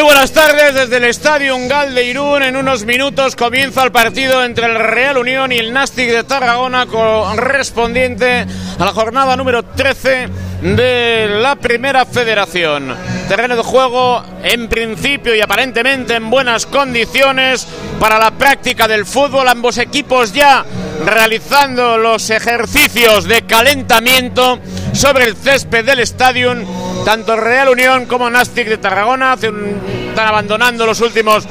Muy buenas tardes desde el Estadio Ungal de Irún. En unos minutos comienza el partido entre el Real Unión y el Nastic de Tarragona correspondiente a la jornada número 13 de la Primera Federación. Terreno de juego en principio y aparentemente en buenas condiciones para la práctica del fútbol. Ambos equipos ya realizando los ejercicios de calentamiento sobre el césped del estadio. Tanto Real Unión como Nastic de Tarragona están abandonando los últimos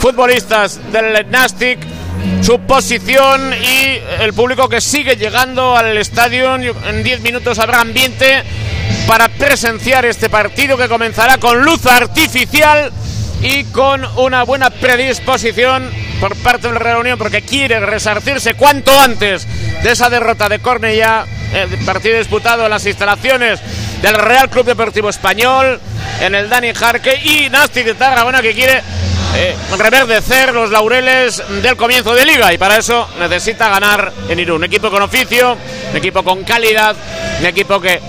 futbolistas del Nastic su posición y el público que sigue llegando al estadio. En 10 minutos habrá ambiente para presenciar este partido que comenzará con luz artificial y con una buena predisposición por parte del Real Unión porque quiere resarcirse cuanto antes de esa derrota de Cornellá, el partido disputado en las instalaciones del Real Club Deportivo Español, en el Dani Jarque y Nastic de Tarragona que quiere eh, reverdecer los laureles del comienzo de liga y para eso necesita ganar en Irún. Un equipo con oficio, un equipo con calidad, un equipo que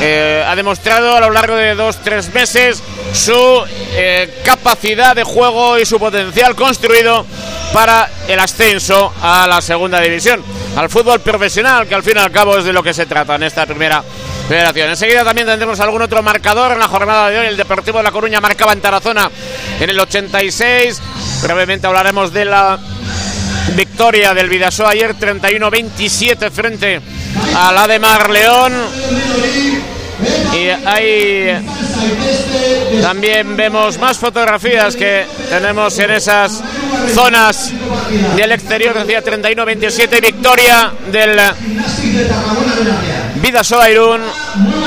eh, ha demostrado a lo largo de dos, tres meses su eh, capacidad de juego y su potencial construido para el ascenso a la segunda división, al fútbol profesional, que al fin y al cabo es de lo que se trata en esta primera federación. Enseguida también tendremos algún otro marcador en la jornada de hoy. El Deportivo de La Coruña marcaba en Tarazona en el 86. Brevemente hablaremos de la victoria del Vidasoa ayer 31-27 frente a la de Marleón. Y ahí también vemos más fotografías que tenemos en esas zonas del exterior. Decía 31-27, victoria del Vidasoa Irún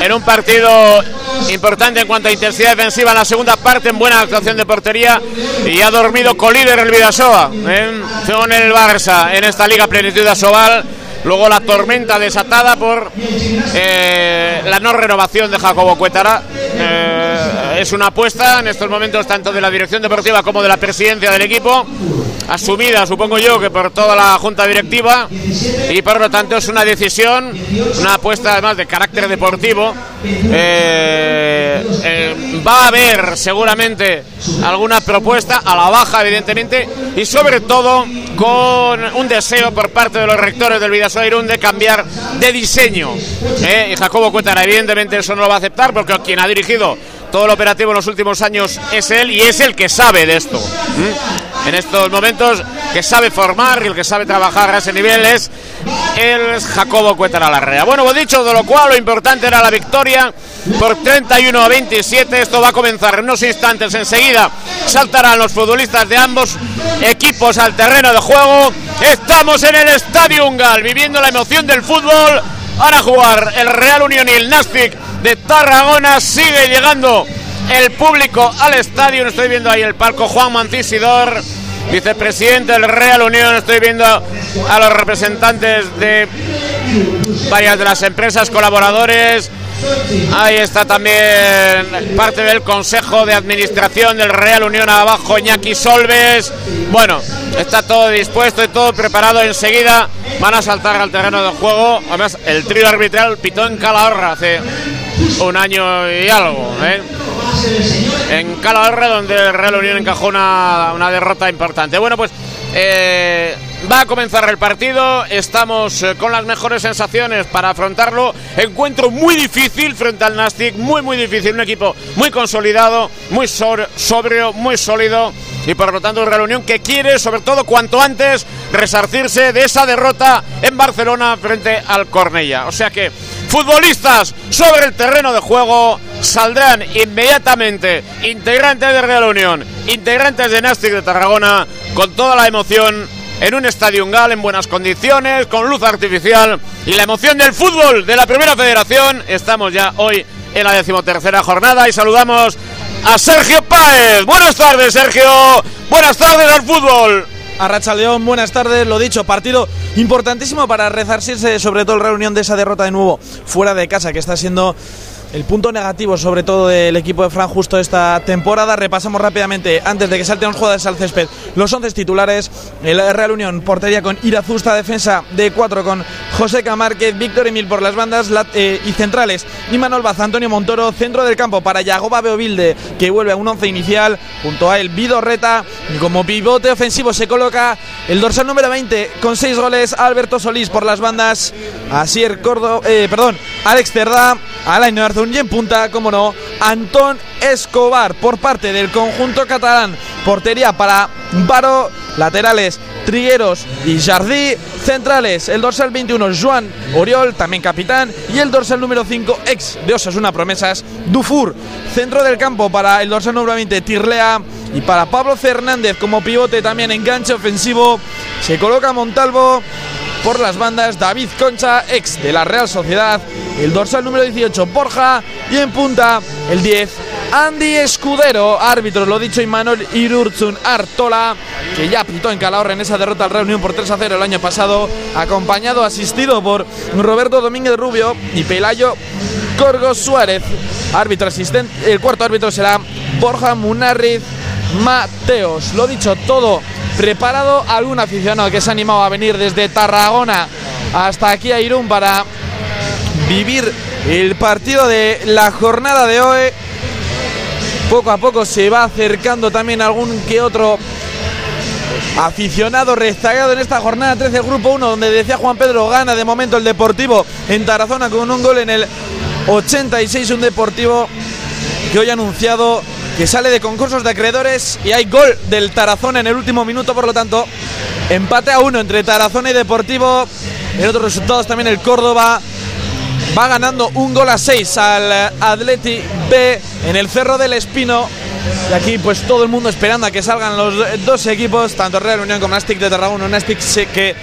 en un partido importante en cuanto a intensidad defensiva en la segunda parte, en buena actuación de portería y ha dormido colíder el Vidasoa ¿eh? con el Barça en esta Liga Plenitud de Asobal Luego la tormenta desatada por eh, la no renovación de Jacobo Cuétara. Eh, es una apuesta en estos momentos tanto de la dirección deportiva como de la presidencia del equipo, asumida supongo yo que por toda la junta directiva y por lo tanto es una decisión, una apuesta además de carácter deportivo. Eh, va a haber seguramente alguna propuesta a la baja evidentemente y sobre todo con un deseo por parte de los rectores del Vidasoa Irún de cambiar de diseño. ¿eh? Y Jacobo Cuétara, evidentemente, eso no lo va a aceptar porque quien ha dirigido todo el operativo en los últimos años es él y es el que sabe de esto. En estos momentos, que sabe formar y el que sabe trabajar a ese nivel es el Jacobo Cuétara Larrea. Bueno, pues dicho de lo cual, lo importante era la victoria por 31 a 27. Esto va a comenzar en unos instantes. Enseguida saltarán los futbolistas de ambos equipos al terreno de juego. Estamos en el Estadio Ungal, viviendo la emoción del fútbol. Para jugar el Real Unión y el Nastic de Tarragona. Sigue llegando el público al estadio. Estoy viendo ahí el palco Juan Mancisidor, vicepresidente del Real Unión. Estoy viendo a los representantes de varias de las empresas colaboradores. Ahí está también parte del Consejo de Administración del Real Unión abajo, Iñaki Solves. Bueno, está todo dispuesto y todo preparado. Enseguida van a saltar al terreno de juego. Además, el trío arbitral pitó en Calahorra hace un año y algo. ¿eh? En Calahorra, donde el Real Unión encajó una, una derrota importante. Bueno, pues eh, va a comenzar el partido. Estamos eh, con las mejores sensaciones para afrontarlo. Encuentro muy difícil frente al Nastic, muy, muy difícil. Un equipo muy consolidado, muy sobrio, muy sólido. Y por lo tanto, un Real Unión que quiere, sobre todo cuanto antes, resarcirse de esa derrota en Barcelona frente al Cornella. O sea que futbolistas sobre el terreno de juego saldrán inmediatamente integrantes de Real Unión, integrantes de Nastic de Tarragona, con toda la emoción en un estadio Gal en buenas condiciones, con luz artificial y la emoción del fútbol de la Primera Federación. Estamos ya hoy en la decimotercera jornada y saludamos a Sergio Páez. Buenas tardes, Sergio. Buenas tardes al fútbol. A Racha León, buenas tardes. Lo dicho, partido importantísimo para rezarse sobre todo el reunión de esa derrota de nuevo fuera de casa, que está siendo el punto negativo sobre todo del equipo de Fran Justo esta temporada. Repasamos rápidamente, antes de que salten los jugadores al césped, los 11 titulares. El Real Unión, portería con Irazusta, defensa de 4 con José Camárquez, Víctor Emil por las bandas eh, y centrales. Y Manuel Baza, Antonio Montoro, centro del campo para Yagoba Beovilde, que vuelve a un 11 inicial, junto a el Vidorreta. Y como pivote ofensivo se coloca el dorsal número 20 con 6 goles, Alberto Solís por las bandas, Asier Córdoba, eh, perdón, Alex Cerdá, Alain Arzun y en punta, como no, Antón Escobar por parte del conjunto catalán. Portería para Baro, laterales Trigueros y Jardí, centrales el dorsal 21 Juan Oriol, también capitán, y el dorsal número 5 ex de Osasuna Promesas, Dufour. Centro del campo para el dorsal número 20 Tirlea y para Pablo Fernández como pivote también enganche ofensivo. Se coloca Montalvo por las bandas David Concha, ex de la Real Sociedad, el dorsal número 18 Borja y en punta el 10 Andy Escudero, árbitro, lo dicho, Imanol Irurzun Artola, que ya pitó en Calahorra en esa derrota al Reunión por 3 a 0 el año pasado, acompañado, asistido por Roberto Domínguez Rubio y Pelayo Corgo Suárez. Árbitro asistente, el cuarto árbitro será Borja Munarriz Mateos. Lo dicho, todo preparado. Algún aficionado que se ha animado a venir desde Tarragona hasta aquí a Irún para vivir el partido de la jornada de hoy. Poco a poco se va acercando también algún que otro aficionado rezagado en esta jornada 13 Grupo 1, donde decía Juan Pedro gana de momento el Deportivo en Tarazona con un gol en el 86, un Deportivo que hoy ha anunciado que sale de concursos de acreedores y hay gol del Tarazona en el último minuto, por lo tanto, empate a uno entre Tarazona y Deportivo. En otros resultados también el Córdoba va ganando un gol a seis al Atleti B en el Cerro del Espino. Y aquí pues todo el mundo esperando a que salgan los dos equipos, tanto Real Unión como Nastic de Tarragona. Nastic que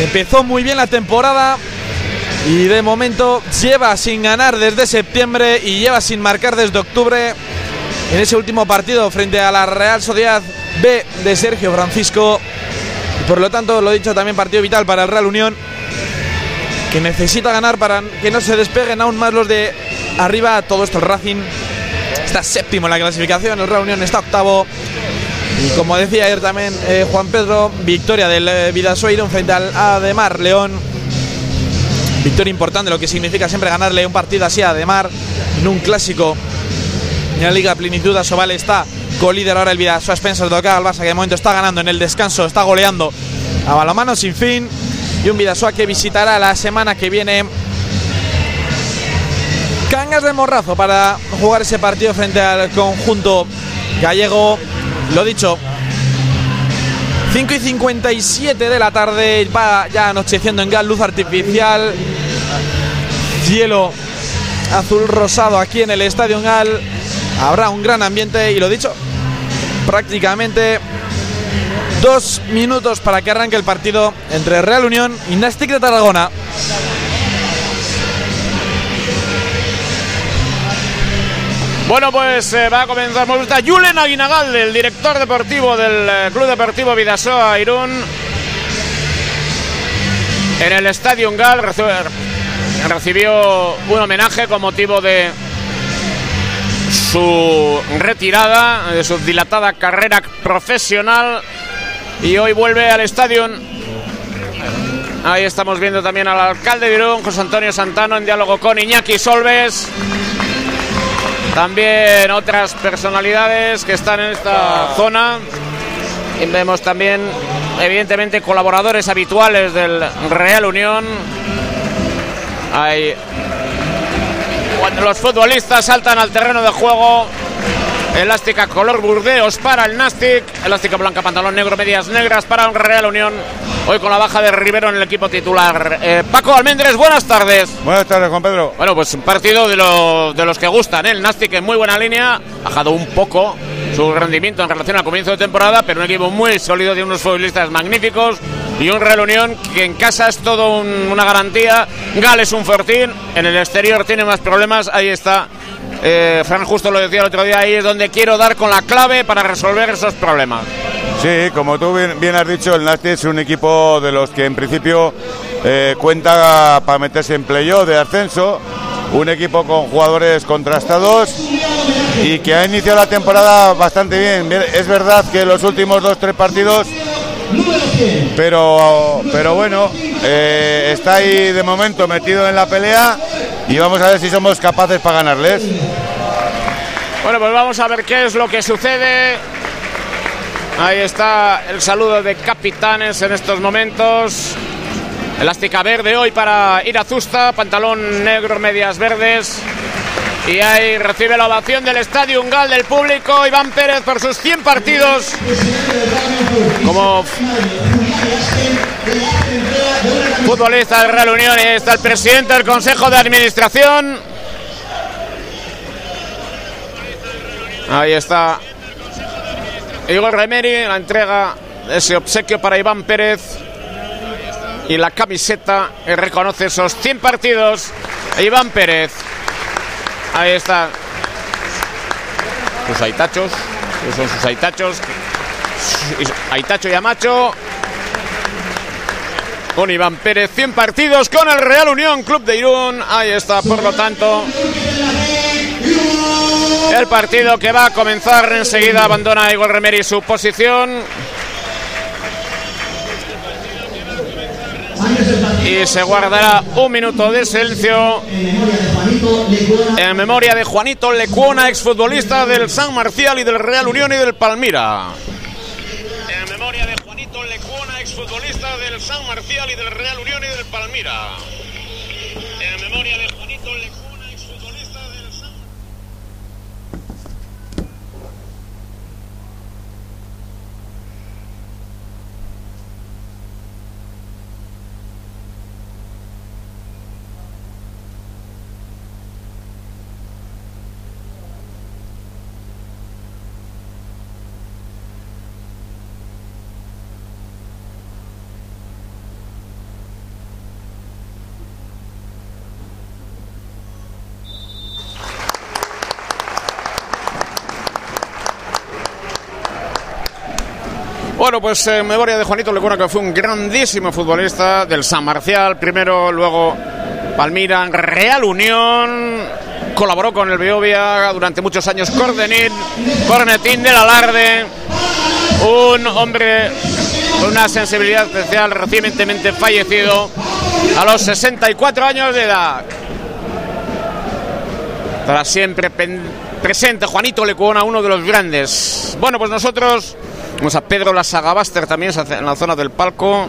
empezó muy bien la temporada y de momento lleva sin ganar desde septiembre y lleva sin marcar desde octubre en ese último partido frente a la Real Sociedad B de Sergio Francisco. Y por lo tanto, lo he dicho también, partido vital para el Real Unión, que necesita ganar para que no se despeguen aún más los de arriba. Todo esto el Racing está séptimo en la clasificación, el Real Unión está octavo. Y como decía ayer también eh, Juan Pedro, victoria del eh, frente al Ademar León. Victoria importante, lo que significa siempre ganarle un partido así a Ademar en un clásico en la Liga Plenitud Asobal está co-líder ahora el Vidasoa Spencer toca al Barça que de momento está ganando en el descanso, está goleando a balomano sin fin y un Vidasoa que visitará la semana que viene Cangas de Morrazo para jugar ese partido frente al conjunto gallego. Lo dicho, 5 y 57 de la tarde, va ya anocheciendo en gas, luz artificial, cielo azul rosado aquí en el Estadio Gal. Habrá un gran ambiente y lo dicho, prácticamente dos minutos para que arranque el partido entre Real Unión y Nastic de Tarragona. Bueno, pues eh, va a comenzar. Me gusta Julen Aguinagal, el director deportivo del eh, Club Deportivo Vidasoa Irún. En el Estadio Gal recibió un homenaje con motivo de su retirada, de su dilatada carrera profesional. Y hoy vuelve al estadio. Ahí estamos viendo también al alcalde de Irún, José Antonio Santano, en diálogo con Iñaki Solves. También otras personalidades que están en esta zona. Y vemos también, evidentemente, colaboradores habituales del Real Unión. Hay cuando los futbolistas saltan al terreno de juego. Elástica color burdeos para el Nastic. Elástica blanca, pantalón negro, medias negras para el Real Unión. Hoy con la baja de Rivero en el equipo titular. Eh, Paco Almendres, buenas tardes. Buenas tardes, Juan Pedro. Bueno, pues un partido de, lo, de los que gustan. ¿eh? El Nastic en muy buena línea. Ha bajado un poco su rendimiento en relación al comienzo de temporada, pero un equipo muy sólido, de unos futbolistas magníficos y un Real Unión que en casa es todo un, una garantía. Gal es un fortín, en el exterior tiene más problemas. Ahí está eh, Fran Justo lo decía el otro día, ahí es donde quiero dar con la clave para resolver esos problemas. Sí, como tú bien, bien has dicho, el Nasti es un equipo de los que en principio eh, cuenta para meterse en playoff de ascenso un equipo con jugadores contrastados y que ha iniciado la temporada bastante bien. Es verdad que los últimos dos tres partidos, pero, pero bueno, eh, está ahí de momento metido en la pelea y vamos a ver si somos capaces para ganarles. Bueno, pues vamos a ver qué es lo que sucede. Ahí está el saludo de capitanes en estos momentos. Elástica verde hoy para Irazusta, pantalón negro, medias verdes. Y ahí recibe la ovación del Estadio Ungal del público Iván Pérez por sus 100 partidos como futbolista del Real Unión. Y está el presidente del Consejo de Administración. Ahí está Igor Remeri, la entrega de ese obsequio para Iván Pérez. Y la camiseta reconoce esos 100 partidos. Iván Pérez. Ahí está. Sus aitachos. Son sus aitachos. Aitacho y Amacho. Con Iván Pérez, 100 partidos con el Real Unión Club de Irún. Ahí está, por lo tanto. El partido que va a comenzar enseguida abandona Igor Remeri su posición. Y se guardará un minuto de silencio en memoria de Juanito Lecuona, exfutbolista del San Marcial y del Real Unión y del Palmira. En memoria de Juanito Lecuona, exfutbolista del San Marcial y del Real Unión y del Palmira. En memoria de Juanito Lecuona. Bueno, pues en memoria de Juanito Lecuna, que fue un grandísimo futbolista del San Marcial, primero, luego Palmira, Real Unión, colaboró con el Beovia durante muchos años, Cordenit, Cornetín del Alarde, un hombre con una sensibilidad especial, recientemente fallecido a los 64 años de edad. Para siempre presente Juanito Lecuona, uno de los grandes. Bueno, pues nosotros Vamos a Pedro Lasagabaster también en la zona del palco.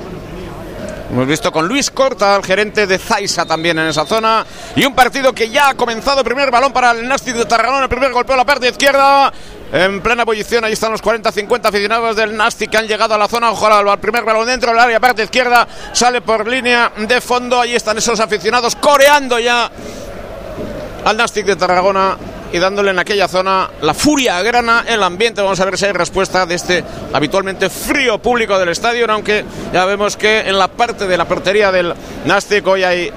Hemos visto con Luis Corta, el gerente de Zaisa también en esa zona. Y un partido que ya ha comenzado. Primer balón para el Nastic de Tarragona. El primer golpeo a la parte izquierda. En plena posición, ahí están los 40-50 aficionados del Nastic que han llegado a la zona. Ojalá al primer balón dentro del área, parte izquierda. Sale por línea de fondo. Ahí están esos aficionados coreando ya al Nastic de Tarragona y dándole en aquella zona la furia grana el ambiente. Vamos a ver si hay respuesta de este habitualmente frío público del estadio, aunque ya vemos que en la parte de la portería del Nastic hoy hay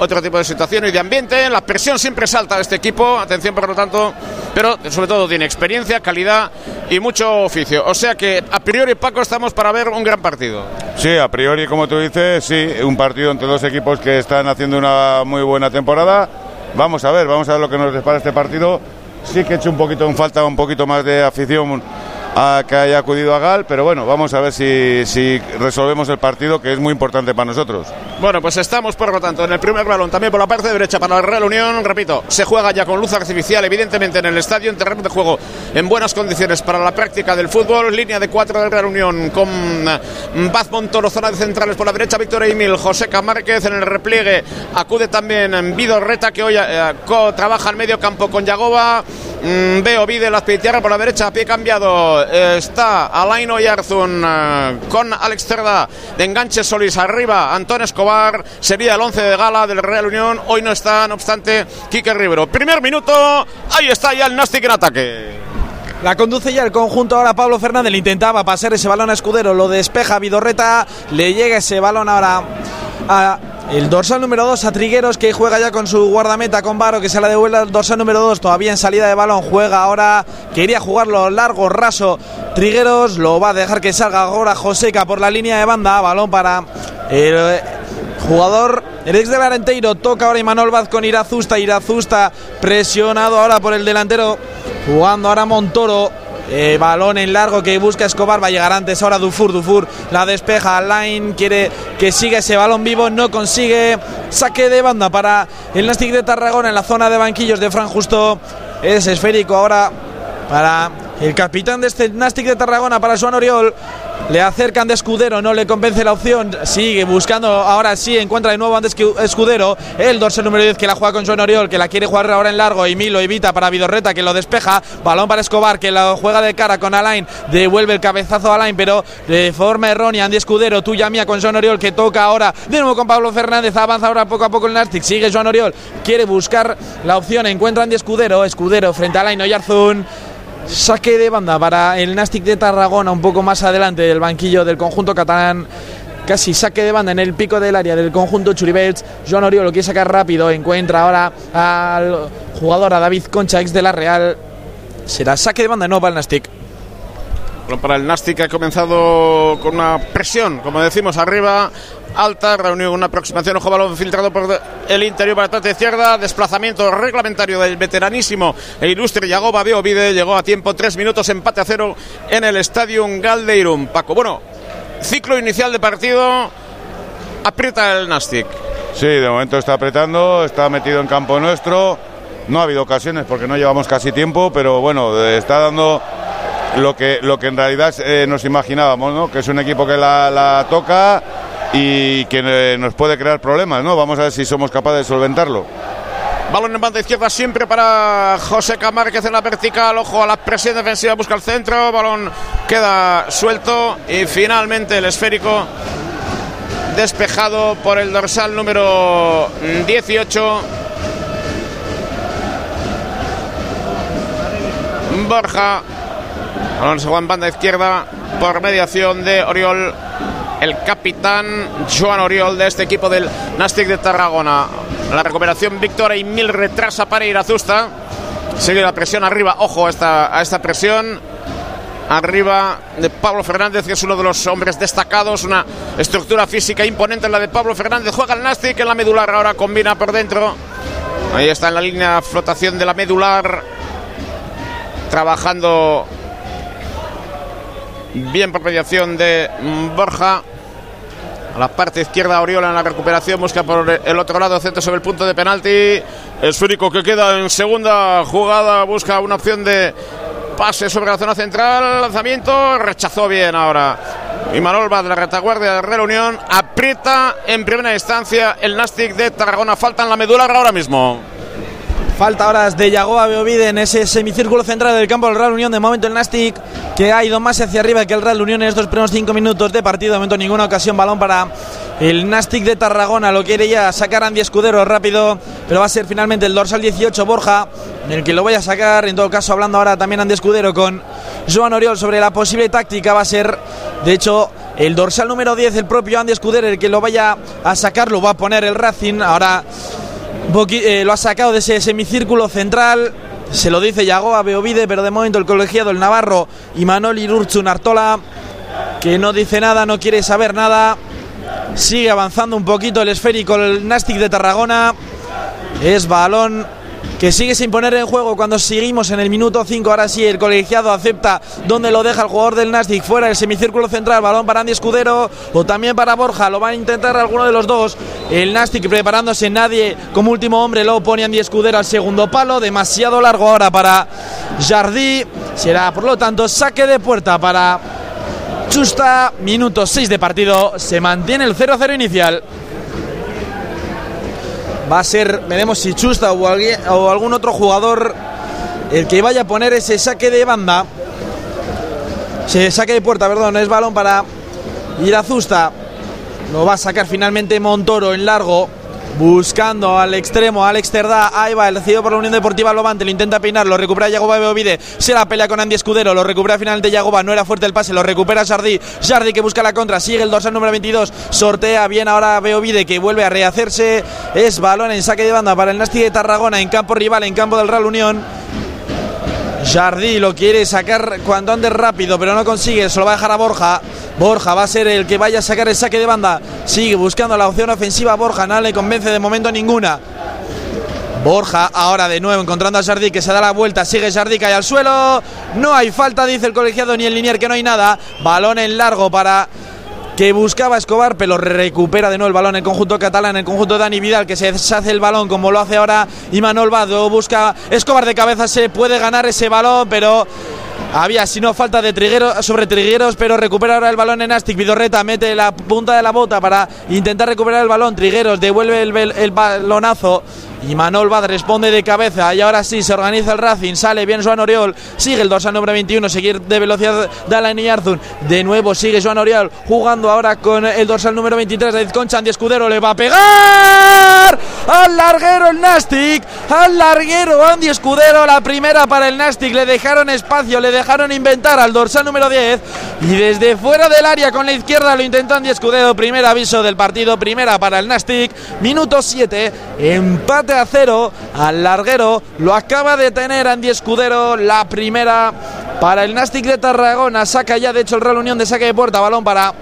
otro tipo de situación y de ambiente. La presión siempre salta de este equipo, atención por lo tanto, pero sobre todo tiene experiencia, calidad y mucho oficio. O sea que a priori, Paco, estamos para ver un gran partido. Sí, a priori, como tú dices, sí, un partido entre dos equipos que están haciendo una muy buena temporada Vamos a ver, vamos a ver lo que nos depara este partido. Sí que he hecho un poquito en falta un poquito más de afición a que haya acudido a Gal, pero bueno, vamos a ver si, resolvemos el partido, que es muy importante para nosotros. Bueno, pues estamos, por lo tanto, en el primer balón, también por la parte derecha para la Real Unión, repito, se juega ya con luz artificial, evidentemente en el estadio, en terreno de juego en buenas condiciones para la práctica del fútbol, línea de cuatro de Real Unión con Baz Montoro, zona de centrales por la derecha, Víctor Emil, José Camárquez en el repliegue, acude también Vido Reta, que hoy eh, trabaja en medio campo con Yagoba, mm, veo Vide la por la derecha, pie cambiado está Alaino Yarzun eh, con Alex Cerda de enganche Solís arriba. Antón Escobar sería el 11 de gala del Real Unión. Hoy no está, no obstante, Quique Rivero. Primer minuto, ahí está ya el Nastic en ataque. La conduce ya el conjunto ahora Pablo Fernández. Intentaba pasar ese balón a Escudero. Lo despeja Vidorreta. Le llega ese balón ahora a el dorsal número 2 a Trigueros que juega ya con su guardameta con Varo que se la devuelve el dorsal número 2 todavía en salida de balón juega ahora quería jugarlo largo raso Trigueros lo va a dejar que salga ahora Joseca por la línea de banda balón para el jugador el ex del Arenteiro toca ahora Imanol Vaz con Irazusta. Irazusta presionado ahora por el delantero. Jugando ahora Montoro. Eh, balón en largo que busca Escobar. Va a llegar antes ahora Dufour. Dufour la despeja. Line quiere que siga ese balón vivo. No consigue. Saque de banda para el Nastic de Tarragona en la zona de banquillos de Fran Justo. Es esférico ahora para el capitán de este Nastic de Tarragona, para Joan Oriol. Le acercan de Escudero, no le convence la opción. Sigue buscando, ahora sí, encuentra de nuevo antes que Escudero. El dorsal número 10 que la juega con Joan Oriol, que la quiere jugar ahora en largo. Y Milo evita para Vidorreta, que lo despeja. Balón para Escobar, que la juega de cara con Alain. Devuelve el cabezazo a Alain, pero de forma errónea. Andy Escudero, tuya mía con Joan Oriol, que toca ahora de nuevo con Pablo Fernández. Avanza ahora poco a poco el Nastic. Sigue Joan Oriol, quiere buscar la opción. Encuentra Andy Escudero. Escudero frente a Alain Oyarzún. Saque de banda para el Nastic de Tarragona, un poco más adelante del banquillo del conjunto catalán. Casi saque de banda en el pico del área del conjunto Churibets. Joan Oriol lo quiere sacar rápido. Encuentra ahora al jugador, a David Concha, ex de la Real. Será saque de banda, no para el Nastic. Para el Nastic ha comenzado con una presión, como decimos, arriba alta, reunión, una aproximación, ojo balón filtrado por el interior para la izquierda, desplazamiento reglamentario del veteranísimo e ilustre Yagoba Beovide, llegó a tiempo, tres minutos, empate a cero en el Estadio Galdeirum. Paco, bueno, ciclo inicial de partido, aprieta el Nastic. Sí, de momento está apretando, está metido en campo nuestro, no ha habido ocasiones porque no llevamos casi tiempo, pero bueno, está dando lo que, lo que en realidad eh, nos imaginábamos, ¿no? que es un equipo que la, toca y que eh, nos puede crear problemas, ¿no? Vamos a ver si somos capaces de solventarlo. Balón en banda izquierda siempre para José Camárquez en la vertical. Ojo a la presión defensiva, busca el centro. Balón queda suelto y finalmente el esférico despejado por el dorsal número 18. Borja. Juega en banda izquierda por mediación de Oriol el capitán Joan Oriol de este equipo del Nastic de Tarragona. La recuperación Víctor y mil retrasa para ir a Zusta. Sigue la presión arriba, ojo a esta, a esta presión. Arriba de Pablo Fernández, que es uno de los hombres destacados, una estructura física imponente en la de Pablo Fernández. Juega el Nastic en la medular, ahora combina por dentro. Ahí está en la línea flotación de la medular. Trabajando bien por mediación de Borja. A la parte izquierda, Oriola en la recuperación, busca por el otro lado, centro sobre el punto de penalti. Esférico que queda en segunda jugada, busca una opción de pase sobre la zona central. Lanzamiento, rechazó bien ahora. Y Manolva de la retaguardia de Real Unión aprieta en primera instancia el Nastic de Tarragona. Falta en la medular ahora mismo. Falta horas de Yagoa Beovide en ese semicírculo central del campo del Real Unión. De momento el Nastic que ha ido más hacia arriba que el Real Unión en estos primeros cinco minutos de partido. De momento ninguna ocasión, balón para el Nastic de Tarragona. Lo quiere ya sacar Andy Escudero rápido, pero va a ser finalmente el dorsal 18 Borja, el que lo voy a sacar. En todo caso, hablando ahora también Andy Escudero con Joan Oriol sobre la posible táctica. Va a ser, de hecho, el dorsal número 10, el propio Andy Escudero, el que lo vaya a sacar. Lo va a poner el Racing. Ahora eh, lo ha sacado de ese semicírculo central. Se lo dice Yago a Beovide, pero de momento el colegiado, el Navarro y Manoli Urchun Artola, que no dice nada, no quiere saber nada. Sigue avanzando un poquito el esférico, el Nastic de Tarragona. Es balón que sigue sin poner en juego cuando seguimos en el minuto 5. Ahora sí, el colegiado acepta donde lo deja el jugador del Nastic fuera del semicírculo central. Balón para Andy Escudero o también para Borja. Lo van a intentar alguno de los dos. El Nastic preparándose. Nadie como último hombre lo pone Andy Escudero al segundo palo. Demasiado largo ahora para Jardí. Será por lo tanto saque de puerta para Chusta. Minuto 6 de partido. Se mantiene el 0-0 inicial va a ser, veremos si Chusta o, alguien, o algún otro jugador el que vaya a poner ese saque de banda. Se saque de puerta, perdón, es balón para Irazusta. Lo va a sacar finalmente Montoro en largo. Buscando al extremo, Alex Cerdá, ahí va, el recibido por la Unión Deportiva Lobante, lo intenta peinar, lo recupera Yagoba Beovide, se la pelea con Andy Escudero, lo recupera finalmente Yagoba, no era fuerte el pase, lo recupera Jardi, Jardi que busca la contra, sigue el dorsal número 22, sortea bien ahora Beovide que vuelve a rehacerse, es balón en saque de banda para el Nasti de Tarragona en campo rival, en campo del Real Unión. Jardí lo quiere sacar cuando ande rápido, pero no consigue. Se lo va a dejar a Borja. Borja va a ser el que vaya a sacar el saque de banda. Sigue buscando la opción ofensiva. Borja no le convence de momento ninguna. Borja ahora de nuevo encontrando a Jardí que se da la vuelta, sigue Jardí, cae al suelo. No hay falta, dice el colegiado, ni el linier que no hay nada. Balón en largo para que buscaba Escobar, pero recupera de nuevo el balón el conjunto catalán, el conjunto Dani Vidal, que se deshace el balón como lo hace ahora Imanol Vado. Busca Escobar de cabeza, se puede ganar ese balón, pero había, si no, falta de trigueros sobre trigueros, pero recupera ahora el balón en Astic. Vidorreta mete la punta de la bota para intentar recuperar el balón. Trigueros devuelve el, el balonazo. Y Manol Bad responde de cabeza. Y ahora sí se organiza el Racing. Sale bien Joan Oriol. Sigue el dorsal número 21. Seguir de velocidad Dalan y Arzun. De nuevo sigue Joan Oriol. Jugando ahora con el dorsal número 23. David Concha. Andy Escudero le va a pegar. Al larguero el Nastic. Al larguero Andy Escudero. La primera para el Nastic. Le dejaron espacio. Le dejaron inventar al dorsal número 10. Y desde fuera del área con la izquierda lo intentó Andy Escudero. Primer aviso del partido. Primera para el Nastic. Minuto 7. Empate a cero al larguero. Lo acaba de tener Andy Escudero. La primera para el Nastic de Tarragona. Saca ya, de hecho, el Real Unión de saque de puerta. Balón para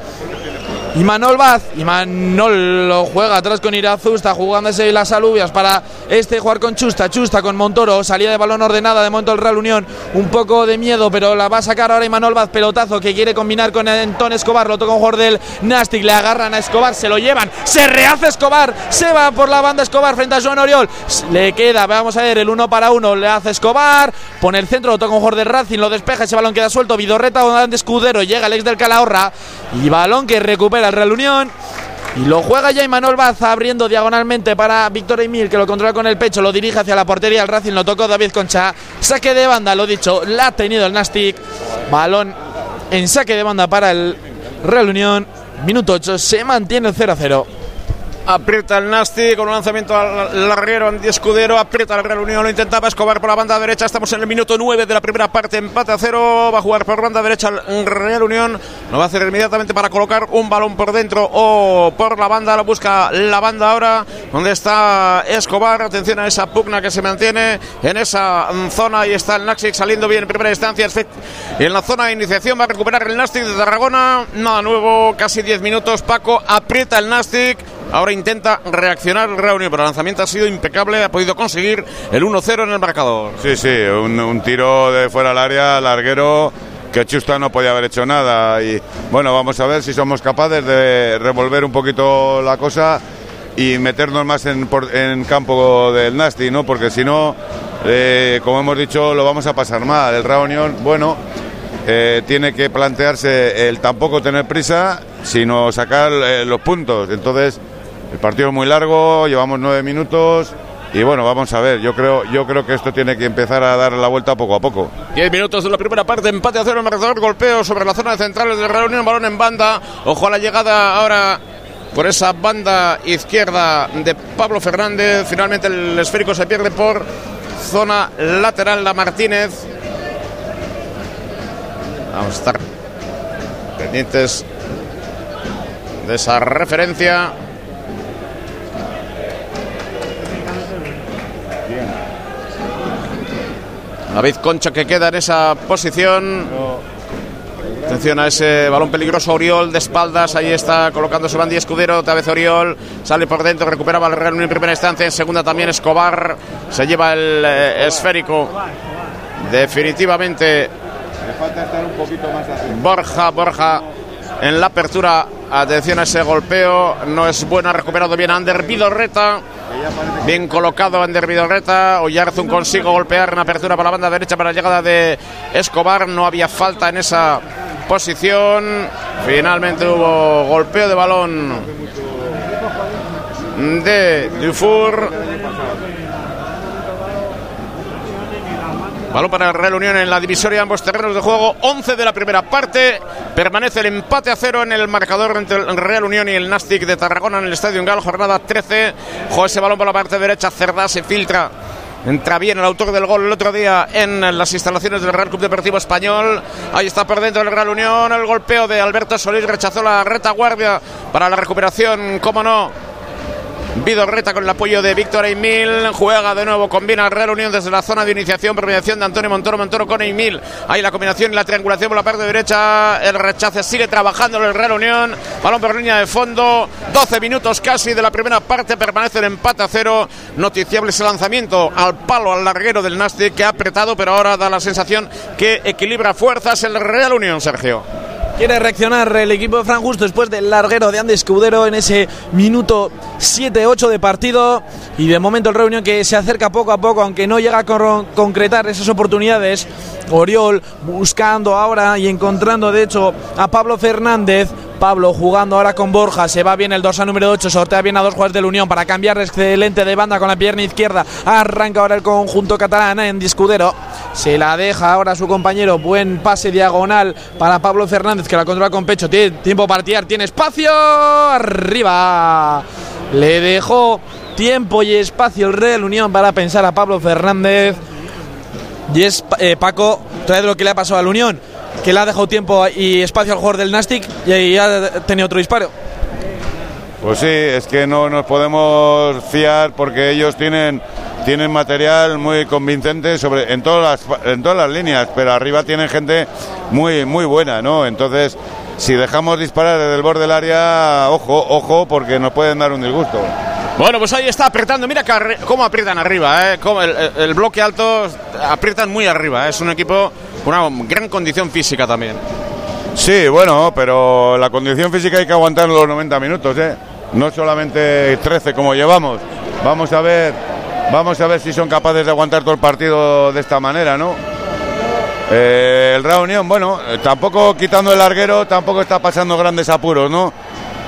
Imanol Baz, Imanol lo juega atrás con Irazu, está jugándose las alubias para este jugar con Chusta, Chusta con Montoro, salida de balón ordenada de momento el Real Unión, un poco de miedo, pero la va a sacar ahora Imanol Baz, pelotazo que quiere combinar con Anton Escobar, lo toca un jugador del Nastic, le agarran a Escobar, se lo llevan, se rehace Escobar, se va por la banda Escobar frente a Joan Oriol, le queda, vamos a ver, el uno para uno, le hace Escobar, pone el centro, lo toca un jugador del Racing, lo despeja, ese balón queda suelto, Vidorreta o de Escudero, llega el ex del Calahorra y balón que recupera el Real Unión. Y lo juega ya Imanol Baza abriendo diagonalmente para Víctor Emil que lo controla con el pecho, lo dirige hacia la portería. El Racing lo tocó David Concha. Saque de banda, lo dicho, la ha tenido el Nastic. Balón en saque de banda para el Real Unión. Minuto 8, se mantiene el 0 a 0. Aprieta el Nasti con un lanzamiento al larguero Andy Escudero. Aprieta el Real Unión. Lo intentaba Escobar por la banda derecha. Estamos en el minuto 9 de la primera parte. Empate a cero. Va a jugar por banda derecha el Real Unión. Lo va a hacer inmediatamente para colocar un balón por dentro o por la banda. Lo busca la banda ahora. Donde está Escobar. Atención a esa pugna que se mantiene en esa zona. Y está el Naxic saliendo bien en primera instancia. En la zona de iniciación va a recuperar el Nastic de Tarragona. Nada nuevo. Casi 10 minutos. Paco aprieta el Nastic. Ahora intenta reaccionar el Real Unión, pero el lanzamiento ha sido impecable, ha podido conseguir el 1-0 en el marcador. Sí, sí, un, tiro de fuera del área, larguero, que Chusta no podía haber hecho nada. Y bueno, vamos a ver si somos capaces de revolver un poquito la cosa y meternos más en, en campo del Nasty, ¿no? Porque si no, eh, como hemos dicho, lo vamos a pasar mal. El Real Unión, bueno, eh, tiene que plantearse el tampoco tener prisa, sino sacar eh, los puntos. Entonces, el partido es muy largo, llevamos nueve minutos. Y bueno, vamos a ver, yo creo, yo creo que esto tiene que empezar a dar la vuelta poco a poco. 10 minutos de la primera parte, empate a cero en marcador, golpeo sobre la zona de centrales del Real Unión, balón en banda. Ojo a la llegada ahora por esa banda izquierda de Pablo Fernández. Finalmente el esférico se pierde por zona lateral la Martínez. Vamos a estar pendientes de esa referencia. David Concha que queda en esa posición. Atención a ese balón peligroso, Oriol de espaldas, ahí está colocándose Bandy Escudero, otra vez Oriol, sale por dentro, recuperaba el Real en primera instancia, en segunda también Escobar, se lleva el eh, esférico. Definitivamente Borja, Borja en la apertura, atención a ese golpeo, no es bueno, ha recuperado bien Ander Vidorreta. Bien colocado Ander Vidorreta. Oyarzun consigue golpear en apertura por la banda derecha para la llegada de Escobar. No había falta en esa posición. Finalmente hubo golpeo de balón de Dufour. Balón para el Real Unión en la divisoria, ambos terrenos de juego. 11 de la primera parte. Permanece el empate a cero en el marcador entre el Real Unión y el Nastic de Tarragona en el Estadio Gal, jornada 13. Juega ese balón por la parte derecha. Cerdá se filtra. Entra bien el autor del gol el otro día en las instalaciones del Real Club Deportivo Español. Ahí está por dentro el Real Unión. El golpeo de Alberto Solís rechazó la retaguardia para la recuperación, cómo no, Vidorreta con el apoyo de Víctor Emil. Juega de nuevo, combina el Real Unión desde la zona de iniciación, premiación de Antonio Montoro, Montoro con Emil. Ahí la combinación y la triangulación por la parte derecha. El rechace sigue trabajando el Real Unión. Balón por línea de fondo. 12 minutos casi de la primera parte. Permanece el empate a cero. Noticiable ese lanzamiento al palo, al larguero del Nastic que ha apretado, pero ahora da la sensación que equilibra fuerzas el Real Unión, Sergio. Quiere reaccionar el equipo de Fran Justo después del larguero de Andy Escudero en ese minuto 7-8 de partido. Y de momento el reunión que se acerca poco a poco, aunque no llega a concretar esas oportunidades. Oriol buscando ahora y encontrando de hecho a Pablo Fernández. Pablo jugando ahora con Borja, se va bien el dorsal número 8, sortea bien a dos jugadores de la Unión para cambiar excelente de banda con la pierna izquierda. Arranca ahora el conjunto catalán en Discudero. Se la deja ahora su compañero, buen pase diagonal para Pablo Fernández que la controla con pecho, tiene tiempo para tirar, tiene espacio, arriba. Le dejó tiempo y espacio el Real Unión para pensar a Pablo Fernández. Y es eh, Paco, trae lo que le ha pasado a la Unión que le ha dejado tiempo y espacio al jugador del Nastic y ha tenido otro disparo. Pues sí, es que no nos podemos fiar porque ellos tienen, tienen material muy convincente sobre, en, todas las, en todas las líneas, pero arriba tienen gente muy, muy buena, ¿no? Entonces, si dejamos disparar desde el borde del área, ojo, ojo, porque nos pueden dar un disgusto. Bueno, pues ahí está apretando. Mira cómo aprietan arriba, ¿eh? Como el, bloque alto aprietan muy arriba. ¿eh? Es un equipo una gran condición física también. Sí, bueno, pero la condición física hay que aguantar los 90 minutos, ¿eh? No solamente 13 como llevamos. Vamos a ver, vamos a ver si son capaces de aguantar todo el partido de esta manera, ¿no? Eh, el Real Unión, bueno, eh, tampoco quitando el larguero, tampoco está pasando grandes apuros, ¿no?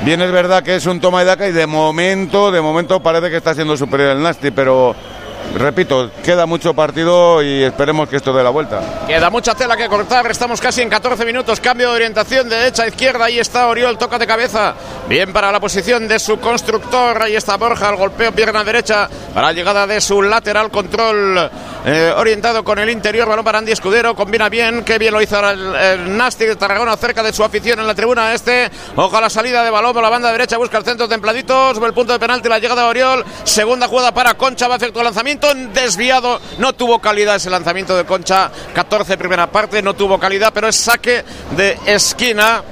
Bien es verdad que es un toma y daca y de momento, de momento parece que está siendo superior el Nasty, pero repito, queda mucho partido y esperemos que esto dé la vuelta. Queda mucha tela que cortar, estamos casi en 14 minutos, cambio de orientación de derecha a izquierda, ahí está Oriol, toca de cabeza, bien para la posición de su constructor, ahí está Borja, el golpeo pierna derecha para la llegada de su lateral control eh, orientado con el interior, balón para Andy Escudero, combina bien, qué bien lo hizo el, el de Tarragona cerca de su afición en la tribuna este, ojo la salida de balón por la banda derecha, busca el centro templadito, sobre el punto de penalti, la llegada de Oriol, segunda jugada para Concha, va a hacer tu lanzamiento, desviado, no tuvo calidad ese lanzamiento de Concha, 14 primera parte, no tuvo calidad, pero es saque de esquina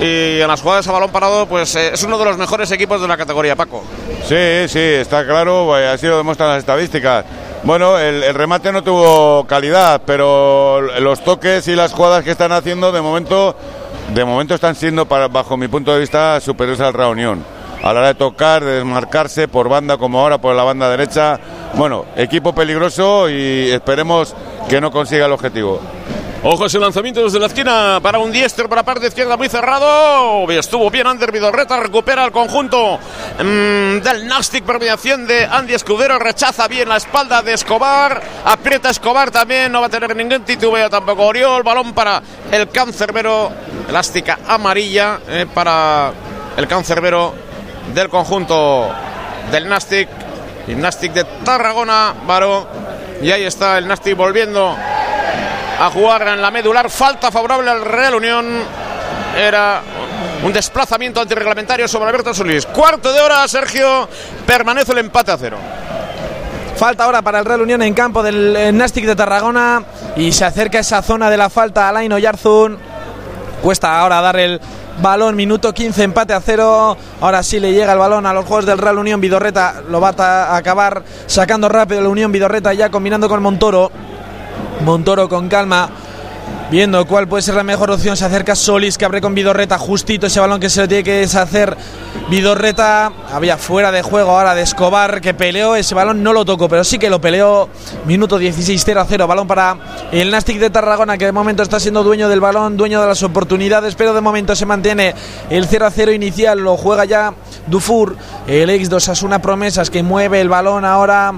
y en las jugadas a balón parado, pues eh, es uno de los mejores equipos de la categoría, Paco. Sí, sí, está claro, así lo demuestran las estadísticas. Bueno, el, remate no tuvo calidad, pero los toques y las jugadas que están haciendo de momento, de momento están siendo, para, bajo mi punto de vista, superiores al Reunión. A la hora de tocar, de desmarcarse por banda como ahora por la banda derecha. Bueno, equipo peligroso y esperemos que no consiga el objetivo. Ojo ese lanzamiento desde la esquina para un diestro por la parte izquierda muy cerrado. Estuvo bien Ander Vidorreta, recupera el conjunto mm, del Nastic por mediación de Andy Escudero. Rechaza bien la espalda de Escobar. Aprieta Escobar también, no va a tener ningún titubeo tampoco Oriol. Balón para el cancerbero, elástica amarilla eh, para el cancerbero del conjunto del Nastic. Nastic de Tarragona, Varo. Y ahí está el Nastic volviendo a jugar en la medular. Falta favorable al Real Unión. Era un desplazamiento antirreglamentario sobre Alberto Solís. Cuarto de hora, Sergio. Permanece el empate a cero. Falta ahora para el Real Unión en campo del Nastic de Tarragona. Y se acerca esa zona de la falta a Laino Yarzun. Cuesta ahora dar el balón, minuto 15, empate a cero. Ahora sí le llega el balón a los juegos del Real Unión. Vidorreta lo va a acabar sacando rápido la Unión Vidorreta ya combinando con Montoro. Montoro con calma. Viendo cuál puede ser la mejor opción, se acerca Solís que abre con Vidorreta, justito. Ese balón que se lo tiene que deshacer. Vidorreta. Había fuera de juego ahora de Escobar que peleó, ese balón no lo tocó, pero sí que lo peleó. Minuto 16, 0 a 0, balón para el Nastic de Tarragona que de momento está siendo dueño del balón, dueño de las oportunidades, pero de momento se mantiene el 0 a 0 inicial, lo juega ya Dufour, el ex dos Asuna Promesas que mueve el balón ahora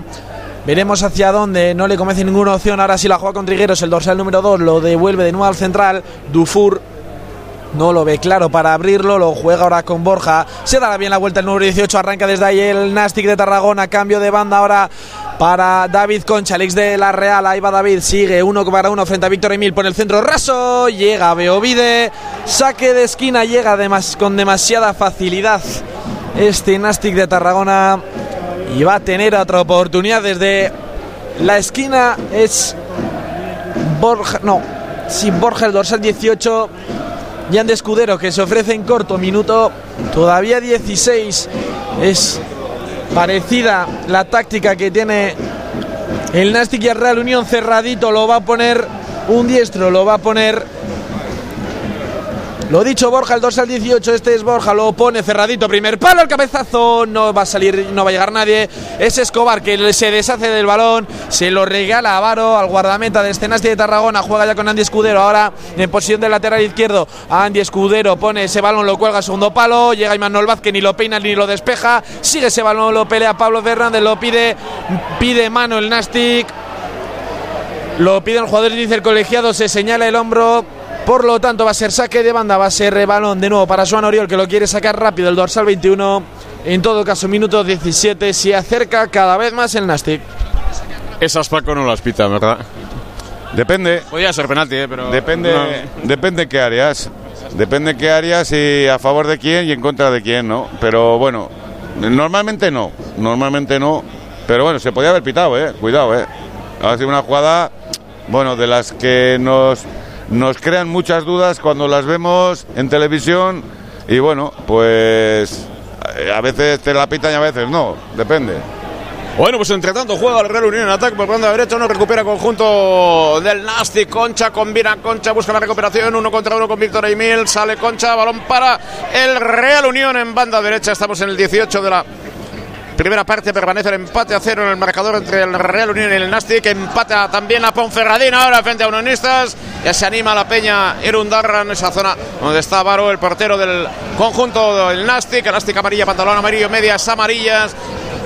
Veremos hacia dónde, no le convence ninguna opción. Ahora sí la juega con Trigueros, el dorsal número 2 lo devuelve de nuevo al central. Dufour no lo ve claro para abrirlo, lo juega ahora con Borja. Se dará bien la vuelta el número 18, arranca desde ahí el Nastic de Tarragona, cambio de banda ahora para David Concha, el ex de la Real. Ahí va David, sigue uno para uno frente a Víctor Emil por el centro raso. Llega Beovide, saque de esquina, llega con demasiada facilidad este Nastic de Tarragona y va a tener otra oportunidad desde la esquina. Es Borja, no, sin Borja el dorsal 18. Jan de Escudero que se ofrece en corto minuto, todavía 16. Es parecida la táctica que tiene el Nastic y el Real Unión cerradito. Lo va a poner un diestro, lo va a poner lo dicho, Borja, el dorsal 18, este es Borja, lo pone cerradito, primer palo, el cabezazo, no va a salir, no va a llegar nadie. Es Escobar que se deshace del balón, se lo regala a Varo, al guardameta de Escenasti de Tarragona, juega ya con Andy Escudero, ahora en posición del lateral izquierdo, Andy Escudero pone ese balón, lo cuelga segundo palo, llega Imanol Vázquez, ni lo peina ni lo despeja, sigue ese balón, lo pelea Pablo Fernández, lo pide, pide mano el Nastic. Lo pide el jugador dice el colegiado, se señala el hombro, por lo tanto, va a ser saque de banda, va a ser balón de nuevo para Joan Oriol, que lo quiere sacar rápido el dorsal 21. En todo caso, minuto 17, se acerca cada vez más el Nastic. Esas Paco no las pita, ¿verdad? Depende. Podría ser penalti, ¿eh? pero. Depende, no. depende qué áreas. Depende qué áreas y a favor de quién y en contra de quién, ¿no? Pero bueno, normalmente no. Normalmente no. Pero bueno, se podía haber pitado, ¿eh? Cuidado, ¿eh? Ha sido una jugada, bueno, de las que nos nos crean muchas dudas cuando las vemos en televisión y bueno, pues a veces te la pitan y a veces no, depende. Bueno, pues entre tanto juega el Real Unión en ataque por banda derecha, uno recupera conjunto del Nasty, Concha combina Concha, busca la recuperación, uno contra uno con Víctor Emil, sale Concha, balón para el Real Unión en banda derecha, estamos en el 18 de la Primera parte permanece el empate a cero en el marcador entre el Real Unión y el Nastic. Que empata también a Ponferradina ahora frente a Unionistas. Ya se anima la Peña Irundarra en esa zona donde está Varo, el portero del conjunto del Nastic. El Nastic amarilla, pantalón amarillo, medias amarillas.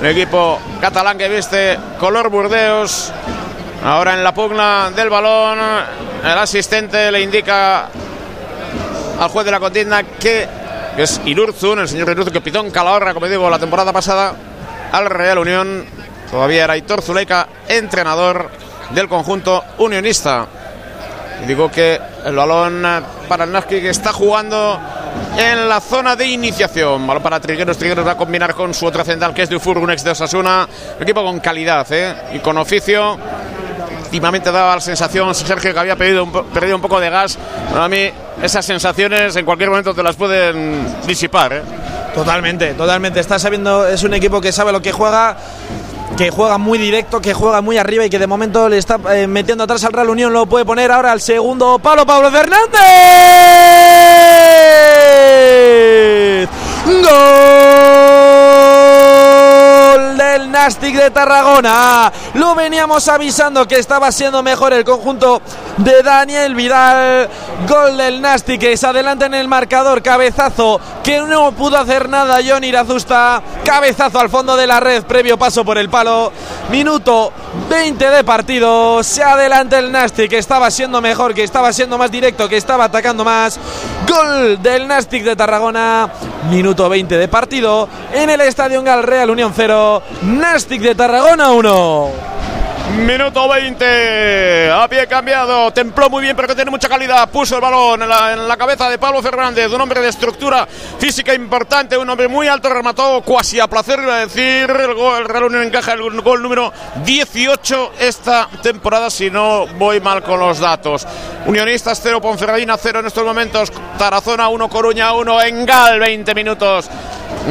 El equipo catalán que viste color burdeos. Ahora en la pugna del balón, el asistente le indica al juez de la contienda que es Irurzun, el señor Irurzun que pitó en Calahorra, como digo, la temporada pasada al Real Unión. Todavía era Hitor Zuleika, entrenador del conjunto unionista. Digo que el balón para el que está jugando en la zona de iniciación. Balón para Trigueros. Trigueros va a combinar con su otro central que es de un ex de Osasuna. Un equipo con calidad ¿eh? y con oficio. Últimamente daba la sensación, Sergio, que había perdido un, perdido un poco de gas. Bueno, a mí esas sensaciones en cualquier momento te las pueden disipar. ¿eh? Totalmente, totalmente. Está sabiendo, es un equipo que sabe lo que juega, que juega muy directo, que juega muy arriba y que de momento le está eh, metiendo atrás al Real Unión. Lo puede poner ahora al segundo palo, Pablo Fernández. Gol del Nastic de Tarragona. Lo veníamos avisando que estaba siendo mejor el conjunto de Daniel Vidal. Gol del Nastic que se adelanta en el marcador. Cabezazo que no pudo hacer nada John Irazusta. Cabezazo al fondo de la red, previo paso por el palo. Minuto 20 de partido. Se adelanta el Nastic que estaba siendo mejor, que estaba siendo más directo, que estaba atacando más. Gol del Nastic de Tarragona. Minuto 20 de partido. En el Estadio Gal Real Unión 0. Nastic de Tarragona 1. Minuto 20, a pie cambiado, templó muy bien pero que tiene mucha calidad, puso el balón en la, cabeza de Pablo Fernández, un hombre de estructura física importante, un hombre muy alto, remató cuasi a placer, iba a decir, el, gol, Real Unión encaja el gol número 18 esta temporada, si no voy mal con los datos. Unionistas 0, Ponferradina 0 en estos momentos, Tarazona 1, Coruña 1, Engal 20 minutos.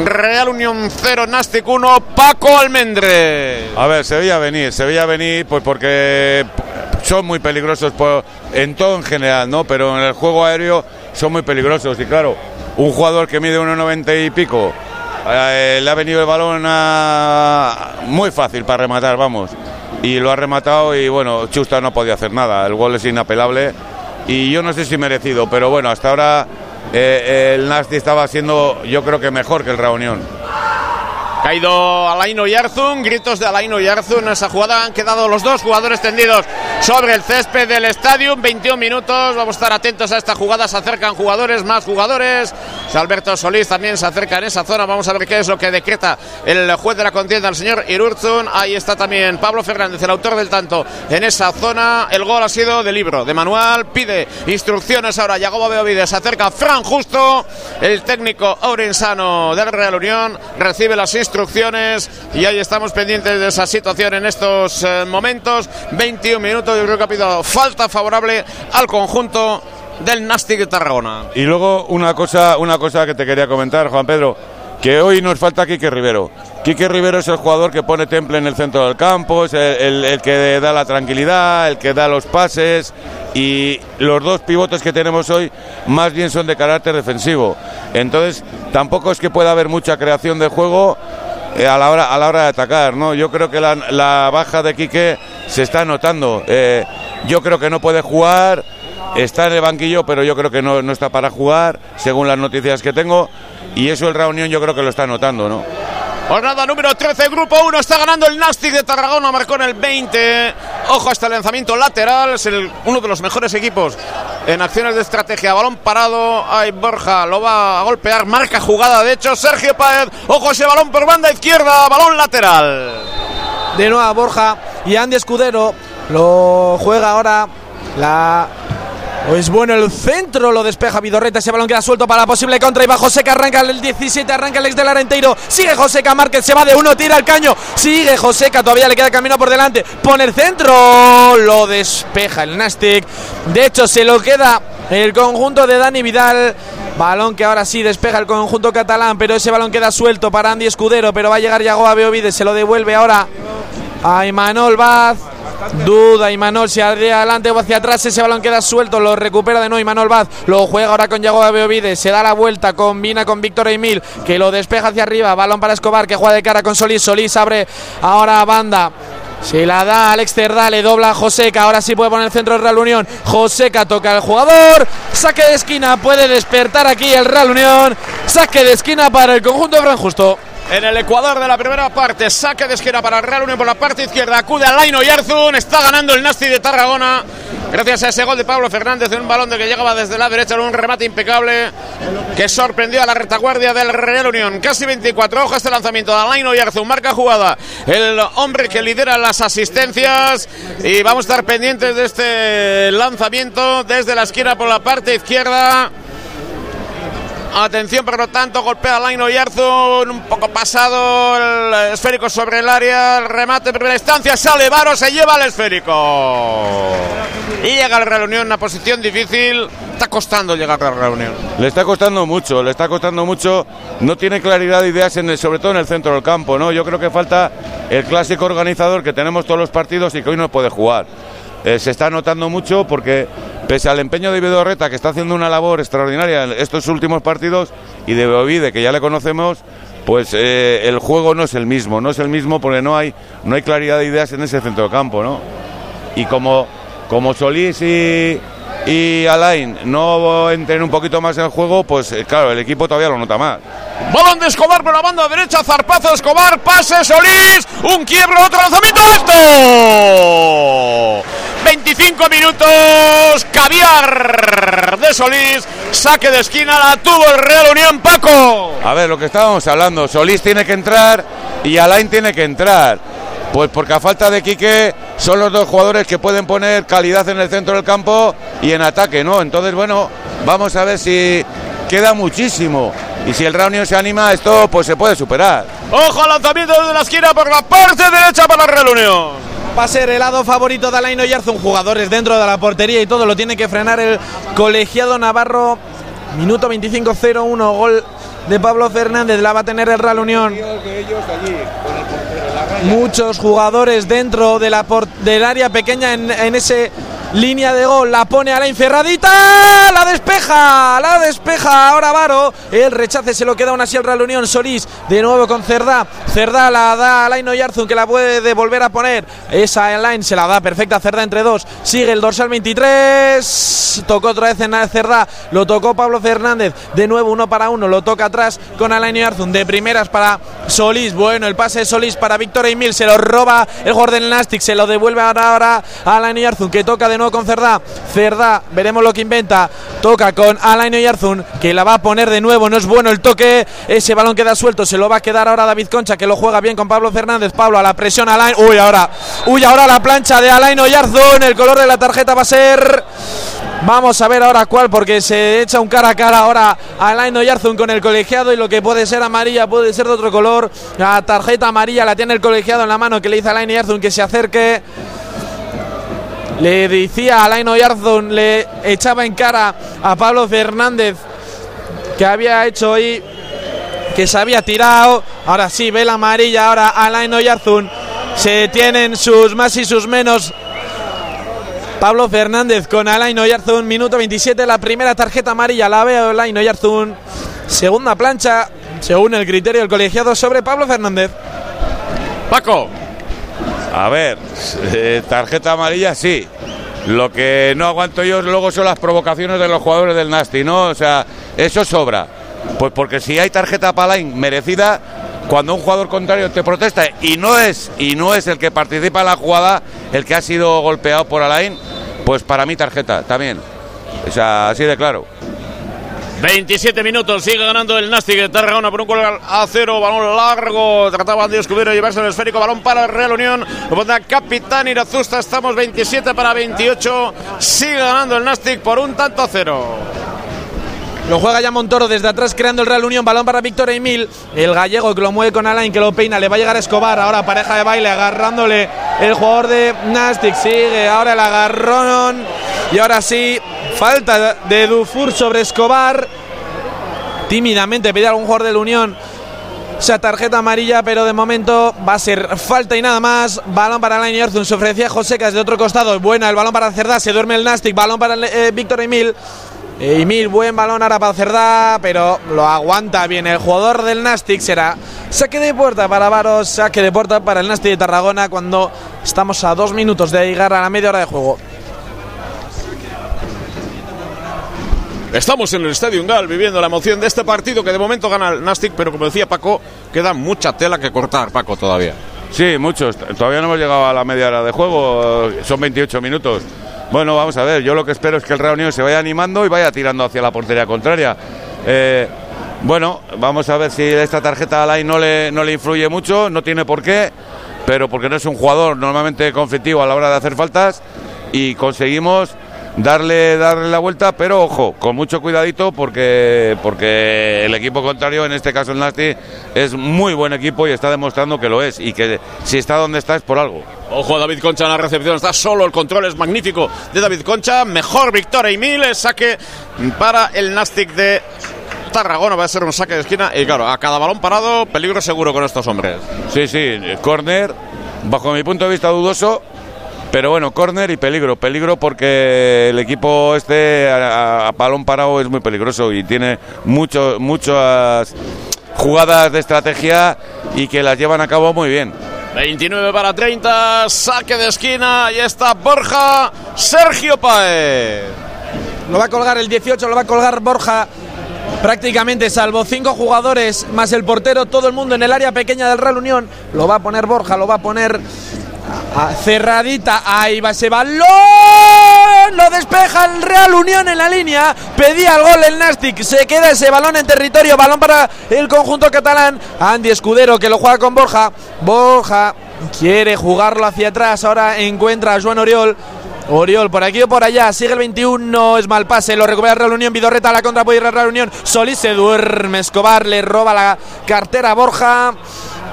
Real Unión 0, Nastic 1, Paco Almendre. A ver, se veía venir, se veía venir pues porque son muy peligrosos por, en todo en general, ¿no? Pero en el juego aéreo son muy peligrosos y claro, un jugador que mide 1,90 y pico, eh, le ha venido el balón a, muy fácil para rematar, vamos. Y lo ha rematado y bueno, Chusta no podía hacer nada, el gol es inapelable y yo no sé si merecido, pero bueno, hasta ahora eh, el Nasti estaba siendo yo creo que mejor que el Reunión. Caído Alaino Yarzun, gritos de Alaino Yarzun. En esa jugada han quedado los dos jugadores tendidos sobre el césped del estadio. 21 minutos. Vamos a estar atentos a esta jugada. Se acercan jugadores, más jugadores. Alberto Solís también se acerca en esa zona. Vamos a ver qué es lo que decreta el juez de la contienda, el señor Irurzun. Ahí está también Pablo Fernández, el autor del tanto, en esa zona. El gol ha sido de libro, de manual. Pide instrucciones ahora. Yagoba Beovide se acerca Fran Justo, el técnico orensano del Real Unión. Recibe las instrucciones y ahí estamos pendientes de esa situación en estos eh, momentos. 21 minutos, yo creo que falta favorable al conjunto del Nastic de Tarragona. Y luego una cosa, una cosa que te quería comentar, Juan Pedro, que hoy nos falta Quique Rivero. Quique Rivero es el jugador que pone temple en el centro del campo, es el, el, que da la tranquilidad, el que da los pases y los dos pivotes que tenemos hoy más bien son de carácter defensivo. Entonces tampoco es que pueda haber mucha creación de juego a, la hora, a la hora de atacar. ¿no? Yo creo que la, baja de Quique se está notando. Eh, yo creo que no puede jugar, está en el banquillo, pero yo creo que no, no está para jugar, según las noticias que tengo. Y eso el Reunión yo creo que lo está notando. ¿no? Jornada número 13, grupo 1, está ganando el Nastic de Tarragona, marcó en el 20. Ojo hasta el lanzamiento lateral, es uno de los mejores equipos en acciones de estrategia. Balón parado, hay Borja, lo va a golpear, marca jugada, de hecho, Sergio Paez. Ojo ese balón por banda izquierda, balón lateral. De nuevo Borja y Andy Escudero lo juega ahora la pues bueno, el centro lo despeja Vidorreta. Ese balón queda suelto para la posible contra. Y va Joseca, arranca el 17, arranca el ex del Arenteiro. Sigue Joseca Márquez, se va de uno, tira el caño. Sigue Joseca, todavía le queda camino por delante. Pone el centro, lo despeja el Nastic. De hecho, se lo queda el conjunto de Dani Vidal. Balón que ahora sí despeja el conjunto catalán, pero ese balón queda suelto para Andy Escudero. Pero va a llegar Yagoa Beovide, se lo devuelve ahora a Imanol Vaz. Duda Imanol se adelante o hacia atrás. Ese balón queda suelto. Lo recupera de nuevo Imanol Vaz. Lo juega ahora con Yago Beovide. Se da la vuelta. Combina con Víctor Emil. Que lo despeja hacia arriba. Balón para Escobar. Que juega de cara con Solís. Solís abre ahora banda. Se la da Alex Cerdá, le dobla a Joseca. Ahora sí puede poner el centro del Real Unión. Joseca toca al jugador. Saque de esquina. Puede despertar aquí el Real Unión. Saque de esquina para el conjunto Fran Justo en el Ecuador de la primera parte. Saque de esquina para el Real Unión por la parte izquierda. Acude a Laino Yarzun. Está ganando el Nasti de Tarragona. Gracias a ese gol de Pablo Fernández en un balón de que llegaba desde la derecha en un remate impecable que sorprendió a la retaguardia del Real Unión. Casi 24 hojas de lanzamiento de Laino Yarzun. Marca jugada. El hombre que lidera las asistencias. Y vamos a estar pendientes de este lanzamiento desde la esquina por la parte izquierda. Atención, por lo tanto, golpea Laino Yarzun, un poco pasado el esférico sobre el área, el remate en primera instancia, sale Varo, se lleva el esférico. Y llega el Real Unión, una posición difícil, está costando llegar a la reunión. Le está costando mucho, le está costando mucho, no tiene claridad de ideas, en sobre todo en el centro del campo, ¿no? Yo creo que falta el clásico organizador que tenemos todos los partidos y que hoy no puede jugar. Eh, se está notando mucho porque pese al empeño de Vidorreta, que está haciendo una labor extraordinaria en estos últimos partidos, y de Bovide, que ya le conocemos, pues eh, el juego no es el mismo, no es el mismo porque no hay, no hay claridad de ideas en ese centro de campo, ¿no? Y como, como Solís y, Alain no entren un poquito más en el juego, pues eh, claro, el equipo todavía lo nota más. Balón de Escobar por la banda derecha, zarpazo Escobar, pase Solís, un quiebro, otro lanzamiento alto. 25 minutos, caviar de Solís, saque de esquina, la tuvo el Real Unión Paco. A ver, lo que estábamos hablando, Solís tiene que entrar y Alain tiene que entrar. Pues porque a falta de Quique son los dos jugadores que pueden poner calidad en el centro del campo y en ataque, ¿no? Entonces, bueno, vamos a ver si queda muchísimo. Y si el Reunión se anima, esto pues se puede superar. Ojo al lanzamiento desde la esquina por la parte derecha para el Real Unión. Va a ser el lado favorito de Alain Oyarzun, jugadores dentro de la portería y todo lo tiene que frenar el colegiado Navarro. Minuto 25-0-1, gol de Pablo Fernández, la va a tener el Real Unión. Muchos jugadores dentro de la del área pequeña en, ese línea de gol, la pone a la Ferradita, la despeja, la despeja ahora Varo, el rechace se lo queda aún así el Real Unión, Solís. De nuevo con Cerdá, Cerdá la da a Laino Yarzun que la puede volver a poner, esa line se la da perfecta Cerdá entre dos, sigue el dorsal 23, tocó otra vez en Cerdá, lo tocó Pablo Fernández, de nuevo uno para uno, lo toca atrás con Alain Yarzun, de primeras para Solís, bueno, el pase de Solís para Víctor Emil, se lo roba el del Nastic, se lo devuelve ahora a Alain Yarzun que toca de nuevo con Cerdá, Cerdá, veremos lo que inventa, toca con Alain Yarzun que la va a poner de nuevo, no es bueno el toque, ese balón queda suelto, se lo va a quedar ahora David Concha que lo juega bien con Pablo Fernández, Pablo a la presión Alain, uy ahora, uy ahora la plancha de Alain Yarzun, el color de la tarjeta va a ser Vamos a ver ahora cuál, porque se echa un cara a cara ahora Alain Yarzun con el colegiado y lo que puede ser amarilla puede ser de otro color. La tarjeta amarilla la tiene el colegiado en la mano que le dice a Alain Yarzun que se acerque. Le decía a Alain Yarzun, le echaba en cara a Pablo Fernández que había hecho hoy, que se había tirado. Ahora sí, ve la amarilla, ahora Alain Yarzun. Se tienen sus más y sus menos Pablo Fernández con Alain Oyarzún, minuto 27, la primera tarjeta amarilla la veo Alain Oyarzún. Segunda plancha, según el criterio del colegiado, sobre Pablo Fernández. Paco. A ver, eh, tarjeta amarilla sí. Lo que no aguanto yo luego son las provocaciones de los jugadores del Nasty, ¿no? O sea, eso sobra. Pues porque si hay tarjeta para Alain merecida, cuando un jugador contrario te protesta y no es y no es el que participa en la jugada el que ha sido golpeado por Alain, pues para mí tarjeta también. O sea, así de claro. 27 minutos, sigue ganando el Nastic de Tarragona por un gol a cero, balón largo, trataban de descubrir y llevarse el esférico, balón para el Real Unión, lo pondrá Capitán Irazusta, estamos 27 para 28, sigue ganando el Nastic por un tanto a cero. Lo juega ya Montoro desde atrás creando el Real Unión. Balón para Víctor Emil. El gallego que lo mueve con Alain, que lo peina. Le va a llegar a Escobar. Ahora pareja de baile agarrándole el jugador de Nastic. Sigue ahora el agarrón. Y ahora sí, falta de Dufour sobre Escobar. Tímidamente pide a algún jugador de la Unión esa tarjeta amarilla, pero de momento va a ser falta y nada más. Balón para Alain Yarzun, se ofrecía Josecas de otro costado. Buena, el balón para Cerdá, se duerme el Nastic. Balón para eh, Víctor Emil. Emil, buen balón ahora para Cerdá, pero lo aguanta bien el jugador del Nastic. Será saque de puerta para Varos, saque de puerta para el Nastic de Tarragona cuando estamos a dos minutos de llegar a la media hora de juego. Estamos en el Estadio Gal viviendo la emoción de este partido que de momento gana el Nastic, pero como decía Paco, queda mucha tela que cortar, Paco, todavía. Sí, muchos. Todavía no hemos llegado a la media hora de juego, son 28 minutos. Bueno, vamos a ver, yo lo que espero es que el Real se vaya animando y vaya tirando hacia la portería contraria. Eh, bueno, vamos a ver si esta tarjeta a Alain no le, no le influye mucho, no tiene por qué, pero porque no es un jugador normalmente conflictivo a la hora de hacer faltas y conseguimos darle darle la vuelta, pero ojo, con mucho cuidadito porque porque el equipo contrario, en este caso el Nasty, es muy buen equipo y está demostrando que lo es y que si está donde está es por algo. Ojo, David Concha en la recepción, está solo, el control es magnífico de David Concha, mejor victoria y mil, saque para el Nastic de Tarragona, va a ser un saque de esquina y claro, a cada balón parado, peligro seguro con estos hombres. Sí, sí, corner, bajo mi punto de vista dudoso, pero bueno, córner y peligro. Peligro porque el equipo este a, a, balón parado es muy peligroso y tiene mucho, muchas jugadas de estrategia y que las llevan a cabo muy bien. 29 para 30, saque de esquina, y está Borja Sergio Paez. Lo va a colgar el 18, lo va a colgar Borja prácticamente salvo cinco jugadores más el portero, todo el mundo en el área pequeña del Real Unión. Lo va a poner Borja, lo va a poner cerradita. Ahí va ese balón. Lo despeja el Real Unión en la línea. Pedía el gol el Nastic. Se queda ese balón en territorio. Balón para el conjunto catalán. Andy Escudero que lo juega con Borja. Borja quiere jugarlo hacia atrás. Ahora encuentra a Juan Oriol. Oriol por aquí o por allá, sigue el 21, es mal pase, lo recupera Real Unión, Vidorreta a la contra, puede ir a Real Unión, Solís se duerme, Escobar le roba la cartera a Borja,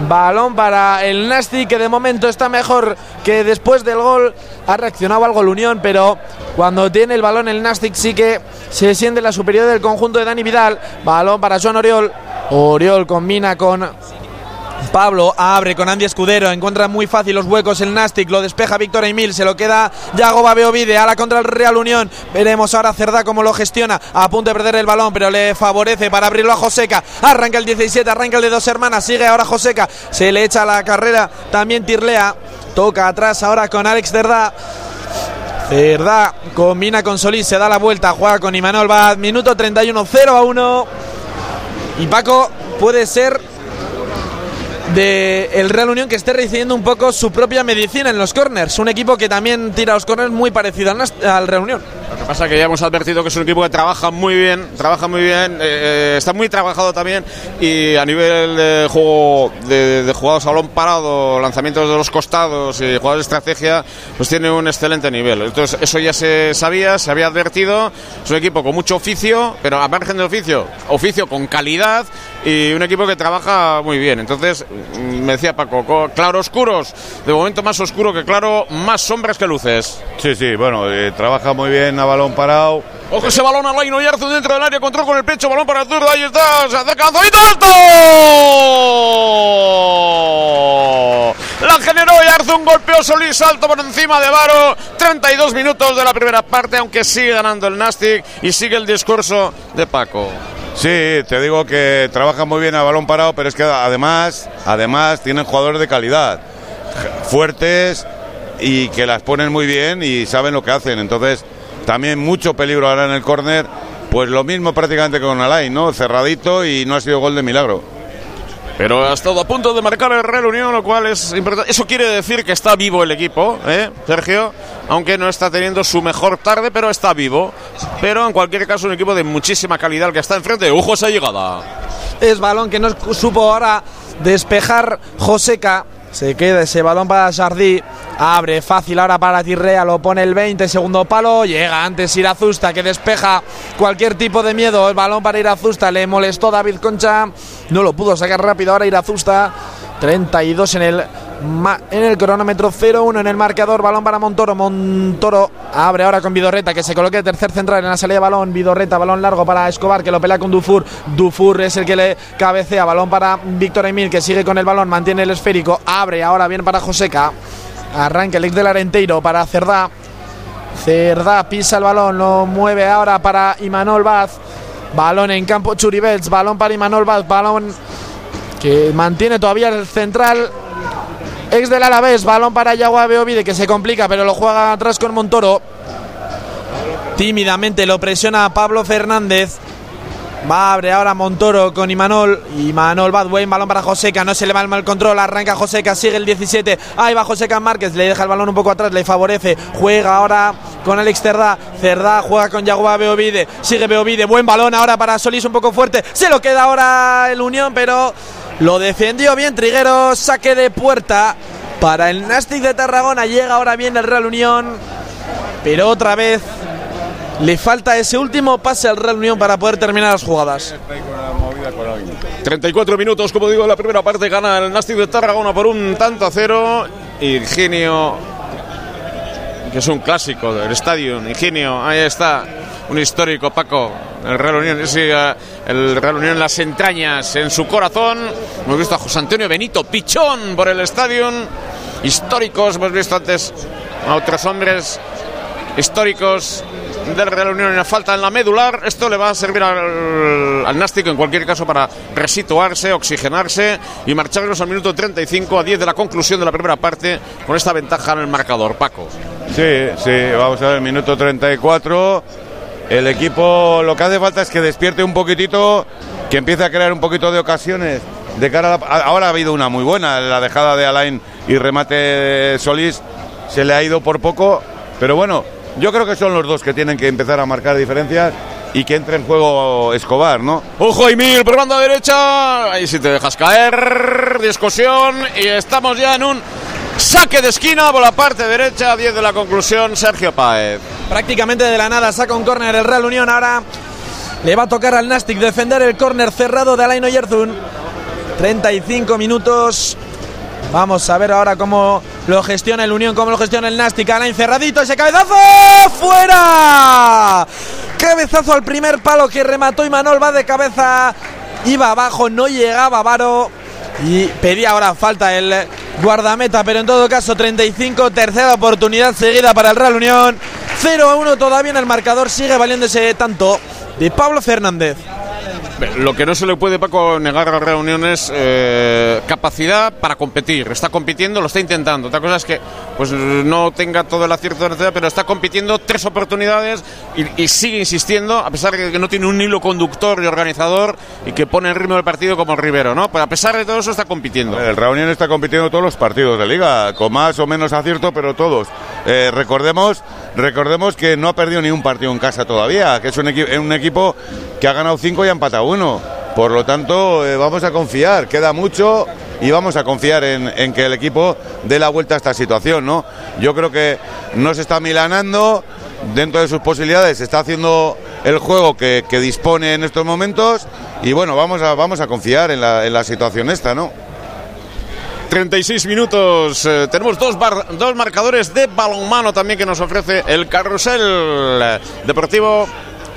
balón para el Nasty que de momento está mejor que después del gol, ha reaccionado algo el Unión, pero cuando tiene el balón el Nastic sí que se siente la superioridad del conjunto de Dani Vidal, balón para Joan Oriol, Oriol combina con Pablo abre con Andy Escudero, encuentra muy fácil los huecos el Nastic, lo despeja Víctor Emil, se lo queda Yago Babeovide, a la contra el Real Unión. Veremos ahora Cerda cómo lo gestiona, a punto de perder el balón, pero le favorece para abrirlo a Joseca. Arranca el 17, arranca el de dos hermanas, sigue ahora Joseca, se le echa la carrera también Tirlea, toca atrás ahora con Alex Cerda. Cerda combina con Solís, se da la vuelta, juega con Imanol Bad, minuto 31, 0 a 1. Y Paco puede ser de el Real Unión que esté recibiendo un poco su propia medicina en los corners. Un equipo que también tira los corners muy parecido al Real Unión. Lo que pasa es que ya hemos advertido que es un equipo que trabaja muy bien, trabaja muy bien, eh, está muy trabajado también y a nivel de juego de, jugados a balón parado, lanzamientos de los costados y jugados de estrategia, pues tiene un excelente nivel. Entonces eso ya se sabía, se había advertido. Es un equipo con mucho oficio, pero a margen de oficio, oficio con calidad y un equipo que trabaja muy bien. Entonces me decía Paco, claro oscuros, de momento más oscuro que claro, más sombras que luces. Sí, sí, bueno, eh, trabaja muy bien a balón parado. Ojo ese balón a Laino Yarzo dentro del área, control con el pecho, balón para el zurdo, ahí está, se acerca Anzolito alto. La generó Yarzun, golpeó Solís, salto por encima de Varo. 32 minutos de la primera parte, aunque sigue ganando el Nastic y sigue el discurso de Paco. Sí, te digo que trabaja muy bien a balón parado, pero es que además, además tienen jugadores de calidad, fuertes y que las ponen muy bien y saben lo que hacen. Entonces, también mucho peligro ahora en el córner, pues lo mismo prácticamente con Alain, ¿no? Cerradito y no ha sido gol de milagro. Pero ha estado a punto de marcar el Real Unión, lo cual es importante. Eso quiere decir que está vivo el equipo, ¿eh, Sergio? Aunque no está teniendo su mejor tarde, pero está vivo. Pero en cualquier caso, un equipo de muchísima calidad el que está enfrente. ¡Ojo esa llegada! Es balón que no supo ahora despejar Joseca. Se queda ese balón para Jardí. Abre fácil ahora para Tirrea. Lo pone el 20, segundo palo. Llega antes Irazusta que despeja cualquier tipo de miedo. El balón para Irazusta. Le molestó David Concha. No lo pudo sacar rápido ahora Irazusta. 32 en el, en el cronómetro 0-1 en el marcador. Balón para Montoro. Montoro abre ahora con Vidorreta que se coloque tercer central en la salida de balón. Vidorreta, balón largo para Escobar que lo pelea con Dufour. Dufour es el que le cabecea. Balón para Víctor Emil que sigue con el balón. Mantiene el esférico. Abre ahora bien para Joseca. Arranca el ex del Arenteiro para Cerdá. Cerdá pisa el balón. Lo mueve ahora para Imanol Baz. Balón en campo Churibels. Balón para Imanol Baz. Balón que mantiene todavía el central ex del Alavés, balón para Yagua Beovide que se complica, pero lo juega atrás con Montoro. Tímidamente lo presiona Pablo Fernández. Va a abrir ahora Montoro con Imanol. Imanol Badway, balón para Joseca. No se le va el mal control. Arranca Joseca, sigue el 17. Ahí va Joseca Márquez. Le deja el balón un poco atrás, le favorece. Juega ahora con Alex Cerdá. Cerdá juega con Yagoba Beovide. Sigue Beovide. Buen balón ahora para Solís, un poco fuerte. Se lo queda ahora el Unión, pero lo defendió bien Trigueros. Saque de puerta para el Nastic de Tarragona. Llega ahora bien el Real Unión. Pero otra vez le falta ese último pase al Real Unión para poder terminar las jugadas. 34 minutos, como digo, la primera parte gana el Nastic de Tarragona por un tanto a cero. Ingenio, que es un clásico del estadio. Ingenio, ahí está, un histórico Paco. El Real Unión, sí, el Real Unión en las entrañas, en su corazón. Hemos visto a José Antonio Benito Pichón por el estadio. Históricos, hemos visto antes a otros hombres históricos del Real Unión en la falta en la medular. Esto le va a servir al, al Nástico en cualquier caso para resituarse, oxigenarse y marcharnos al minuto 35 a 10 de la conclusión de la primera parte con esta ventaja en el marcador. Paco. Sí, sí, vamos a ver, minuto 34. El equipo lo que hace falta es que despierte un poquitito, que empiece a crear un poquito de ocasiones. De cara ahora ha habido una muy buena, la dejada de Alain y remate Solís se le ha ido por poco, pero bueno, yo creo que son los dos que tienen que empezar a marcar diferencias y que entre en juego Escobar, ¿no? Ojo Emil por banda derecha. Ahí si te dejas caer. Discusión. Y estamos ya en un saque de esquina por la parte derecha. 10 de la conclusión. Sergio Paez. Prácticamente de la nada saca un córner el Real Unión. Ahora le va a tocar al Nastic defender el córner cerrado de Alain Oyarzún. 35 minutos. Vamos a ver ahora cómo lo gestiona el Unión, cómo lo gestiona el Nastic. Alain cerradito, ese cabezazo. ¡Fuera! Cabezazo al primer palo que remató Imanol. Va de cabeza. Iba abajo, no llegaba Varo. y pedía ahora falta el guardameta, pero en todo caso 35, tercera oportunidad seguida para el Real Unión. 0 a 1 todavía en el marcador, sigue valiéndose tanto de Pablo Fernández. Lo que no se le puede, Paco, negar a la Reunión es eh, capacidad para competir. Está compitiendo, lo está intentando. Otra cosa es que pues no tenga todo el acierto necesario, pero está compitiendo tres oportunidades y, sigue insistiendo, a pesar de que no tiene un hilo conductor y organizador y que pone el ritmo del partido como Rivero, ¿no? Pero a pesar de todo eso está compitiendo. El Reunión está compitiendo todos los partidos de liga, con más o menos acierto, pero todos. Eh, recordemos, recordemos que no ha perdido ni un partido en casa todavía, que es un, un equipo que ha ganado cinco y ha empatado uno. Por lo tanto, eh, vamos a confiar, queda mucho y vamos a confiar en, en, que el equipo dé la vuelta a esta situación, ¿no? Yo creo que no se está milanando, dentro de sus posibilidades, está haciendo el juego que, que dispone en estos momentos y bueno, vamos a, vamos a confiar en la, en la situación esta, ¿no? 36 minutos. Eh, tenemos dos, dos marcadores de balonmano también que nos ofrece el carrusel deportivo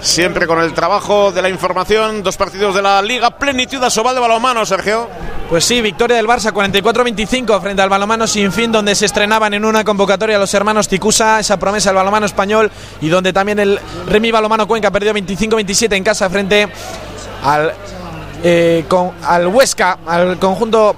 Siempre con el trabajo de la información, dos partidos de la Liga Plenitud Asobal de balonmano, Sergio. Pues sí, victoria del Barça 44-25 frente al balonmano sin fin, donde se estrenaban en una convocatoria los hermanos Ticusa, esa promesa del balonmano español, y donde también el Remi Balonmano Cuenca perdió 25-27 en casa frente al, eh, al Huesca, al conjunto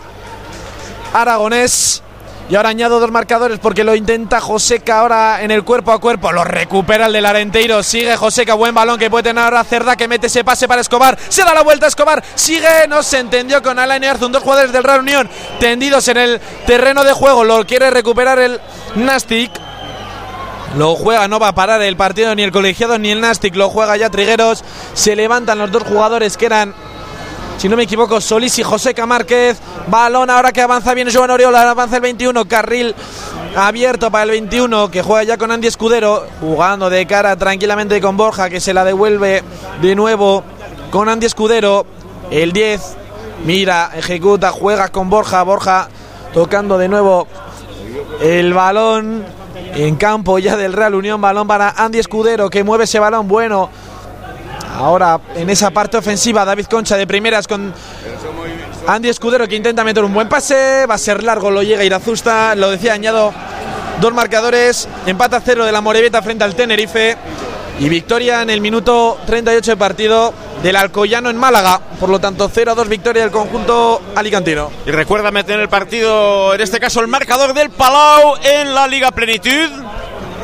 aragonés. Y ahora añado dos marcadores porque lo intenta Joseca ahora en el cuerpo a cuerpo. Lo recupera el del Arenteiro. Sigue Joseca. Buen balón que puede tener ahora Cerda que mete ese pase para Escobar. Se da la vuelta a Escobar. Sigue. No se entendió con Alain Arzun. Dos jugadores del Real Unión tendidos en el terreno de juego. Lo quiere recuperar el Nastic. Lo juega, no va a parar el partido ni el colegiado ni el Nastic. Lo juega ya Trigueros. Se levantan los dos jugadores que eran si no me equivoco, Solís y José Márquez. Balón ahora que avanza bien Joan Oriola, avanza el 21, carril abierto para el 21 que juega ya con Andy Escudero, jugando de cara tranquilamente con Borja que se la devuelve de nuevo con Andy Escudero. El 10 mira, ejecuta, juega con Borja, Borja tocando de nuevo el balón en campo ya del Real Unión, balón para Andy Escudero que mueve ese balón bueno Ahora en esa parte ofensiva David Concha de primeras con Andy Escudero que intenta meter un buen pase. Va a ser largo, lo llega Irazusta. Lo decía, añado dos marcadores. Empata cero de la Moreveta frente al Tenerife. Y victoria en el minuto 38 de partido del Alcoyano en Málaga. Por lo tanto, 0 a 2 victoria del conjunto alicantino. Y recuerda meter el partido, en este caso el marcador del Palau en la Liga Plenitud.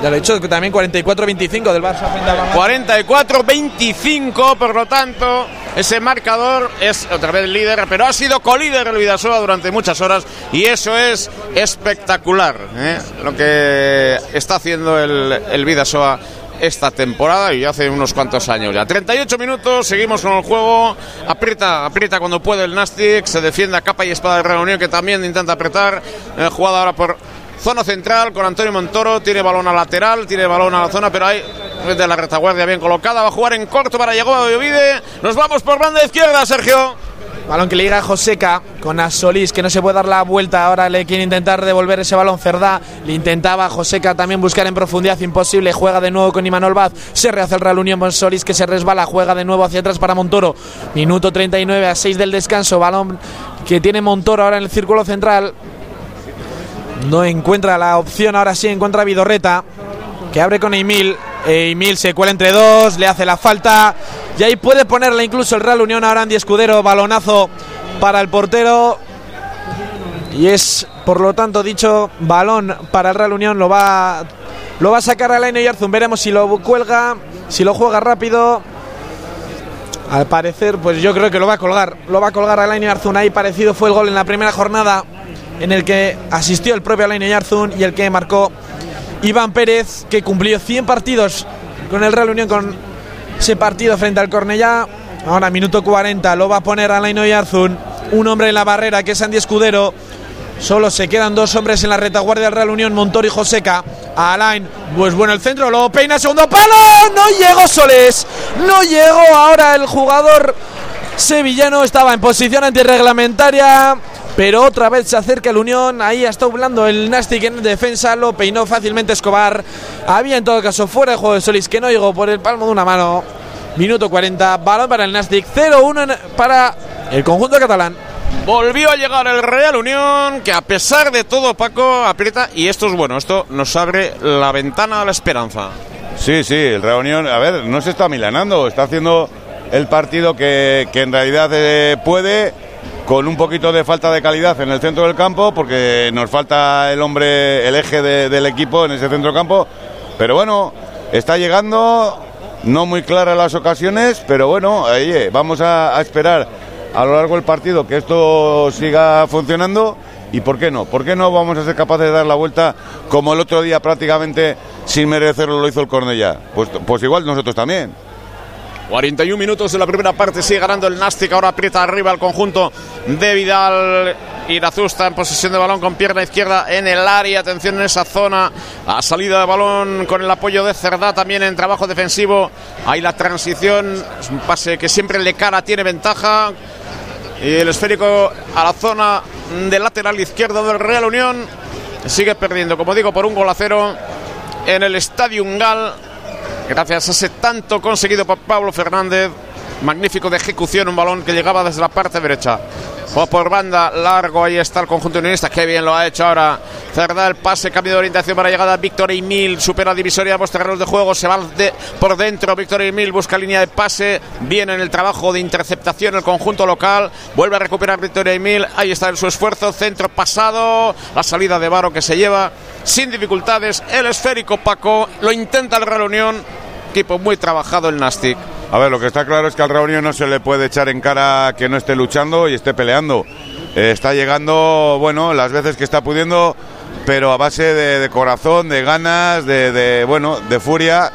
Ya lo he dicho, también 44-25 del Barça frente al 44-25, por lo tanto, ese marcador es otra vez líder, pero ha sido colíder el Vidasoa durante muchas horas y eso es espectacular, ¿eh? lo que está haciendo el, el Vidasoa esta temporada y hace unos cuantos años ya. 38 minutos, seguimos con el juego. Aprieta, aprieta cuando puede el Nastic, se defiende a capa y espada de reunión que también intenta apretar. Eh, jugada ahora por zona central con Antonio Montoro, tiene balón a lateral, tiene balón a la zona, pero hay de la retaguardia bien colocada, va a jugar en corto para Yagoba Ovide. Nos vamos por banda izquierda, Sergio. Balón que le llega a Joseca con a Solís, que no se puede dar la vuelta. Ahora le quiere intentar devolver ese balón Cerdá. Le intentaba Joseca también buscar en profundidad, imposible. Juega de nuevo con Imanol Baz. Se rehace el Real Unión con Solís, que se resbala. Juega de nuevo hacia atrás para Montoro. Minuto 39 a 6 del descanso. Balón que tiene Montoro ahora en el círculo central. No encuentra la opción, ahora sí encuentra a Vidorreta, que abre con Emil. Emil se cuela entre dos, le hace la falta. Y ahí puede ponerla incluso el Real Unión ahora Andy Escudero. Balonazo para el portero. Y es, por lo tanto, dicho balón para el Real Unión. Lo va, lo va a sacar a Laine Yarzun. Veremos si lo cuelga, si lo juega rápido. Al parecer, pues yo creo que lo va a colgar. Lo va a colgar a Laine Yarzun. Ahí parecido fue el gol en la primera jornada en el que asistió el propio Alain Yarzun y el que marcó Iván Pérez, que cumplió 100 partidos con el Real Unión con ese partido frente al Cornellá. Ahora, minuto 40, lo va a poner Alain Yarzun, un hombre en la barrera que es Andy Escudero. Solo se quedan dos hombres en la retaguardia del Real Unión, Montor y Joseca. A Alain, pues bueno el centro, lo peina, segundo palo. No llegó Soles, no llegó ahora el jugador sevillano, estaba en posición antirreglamentaria pero otra vez se acerca el Unión, ahí está hablando el Nastic en defensa, lo peinó fácilmente Escobar, había en todo caso fuera de juego de Solís que no llegó por el palmo de una mano, minuto 40, balón para el Nastic, 0-1 para el conjunto catalán. Volvió a llegar el Real Unión, que a pesar de todo, Paco aprieta. Y esto es bueno, esto nos abre la ventana a la esperanza. Sí, sí, el Real Unión, a ver, no se está milanando, está haciendo el partido que, que en realidad eh, puede, con un poquito de falta de calidad en el centro del campo, porque nos falta el hombre, el eje de- del equipo en ese centro del campo. Pero bueno, está llegando, no muy claras las ocasiones, pero bueno, ahí eh, vamos a, esperar a lo largo del partido que esto siga funcionando. ¿Y por qué no? ¿Por qué no vamos a ser capaces de dar la vuelta como el otro día prácticamente sin merecerlo lo hizo el Cornellá? Pues, pues igual nosotros también. 41 minutos de la primera parte, sigue ganando el Nastic, ahora aprieta arriba el conjunto de Vidal. Irazusta en posesión de balón con pierna izquierda en el área, atención en esa zona, a salida de balón con el apoyo de Cerdá también en trabajo defensivo. Ahí la transición, es un pase que siempre le cara tiene ventaja. Y el esférico a la zona del lateral izquierdo del Real Unión sigue perdiendo, como digo, por un gol a cero en el Estadio Gal. Gracias a ese tanto conseguido por Pablo Fernández. Magnífico de ejecución, un balón que llegaba desde la parte derecha. O por banda, largo, ahí está el conjunto unionista. Qué bien lo ha hecho ahora. Cerda el pase, cambio de orientación para llegada Víctor Emil. Supera divisoria ambos terrenos de juego. Se va de- por dentro. Víctor Emil busca línea de pase. Viene en el trabajo de interceptación el conjunto local. Vuelve a recuperar Víctor Emil. Ahí está en su esfuerzo. Centro pasado. La salida de Varo que se lleva sin dificultades. El esférico Paco. Lo intenta el Real Unión. Equipo muy trabajado el Nastic. A ver, lo que está claro es que al Reunión no se le puede echar en cara que no esté luchando y esté peleando. Eh, está llegando, bueno, las veces que está pudiendo, pero a base de, corazón, de ganas, de, bueno, de furia.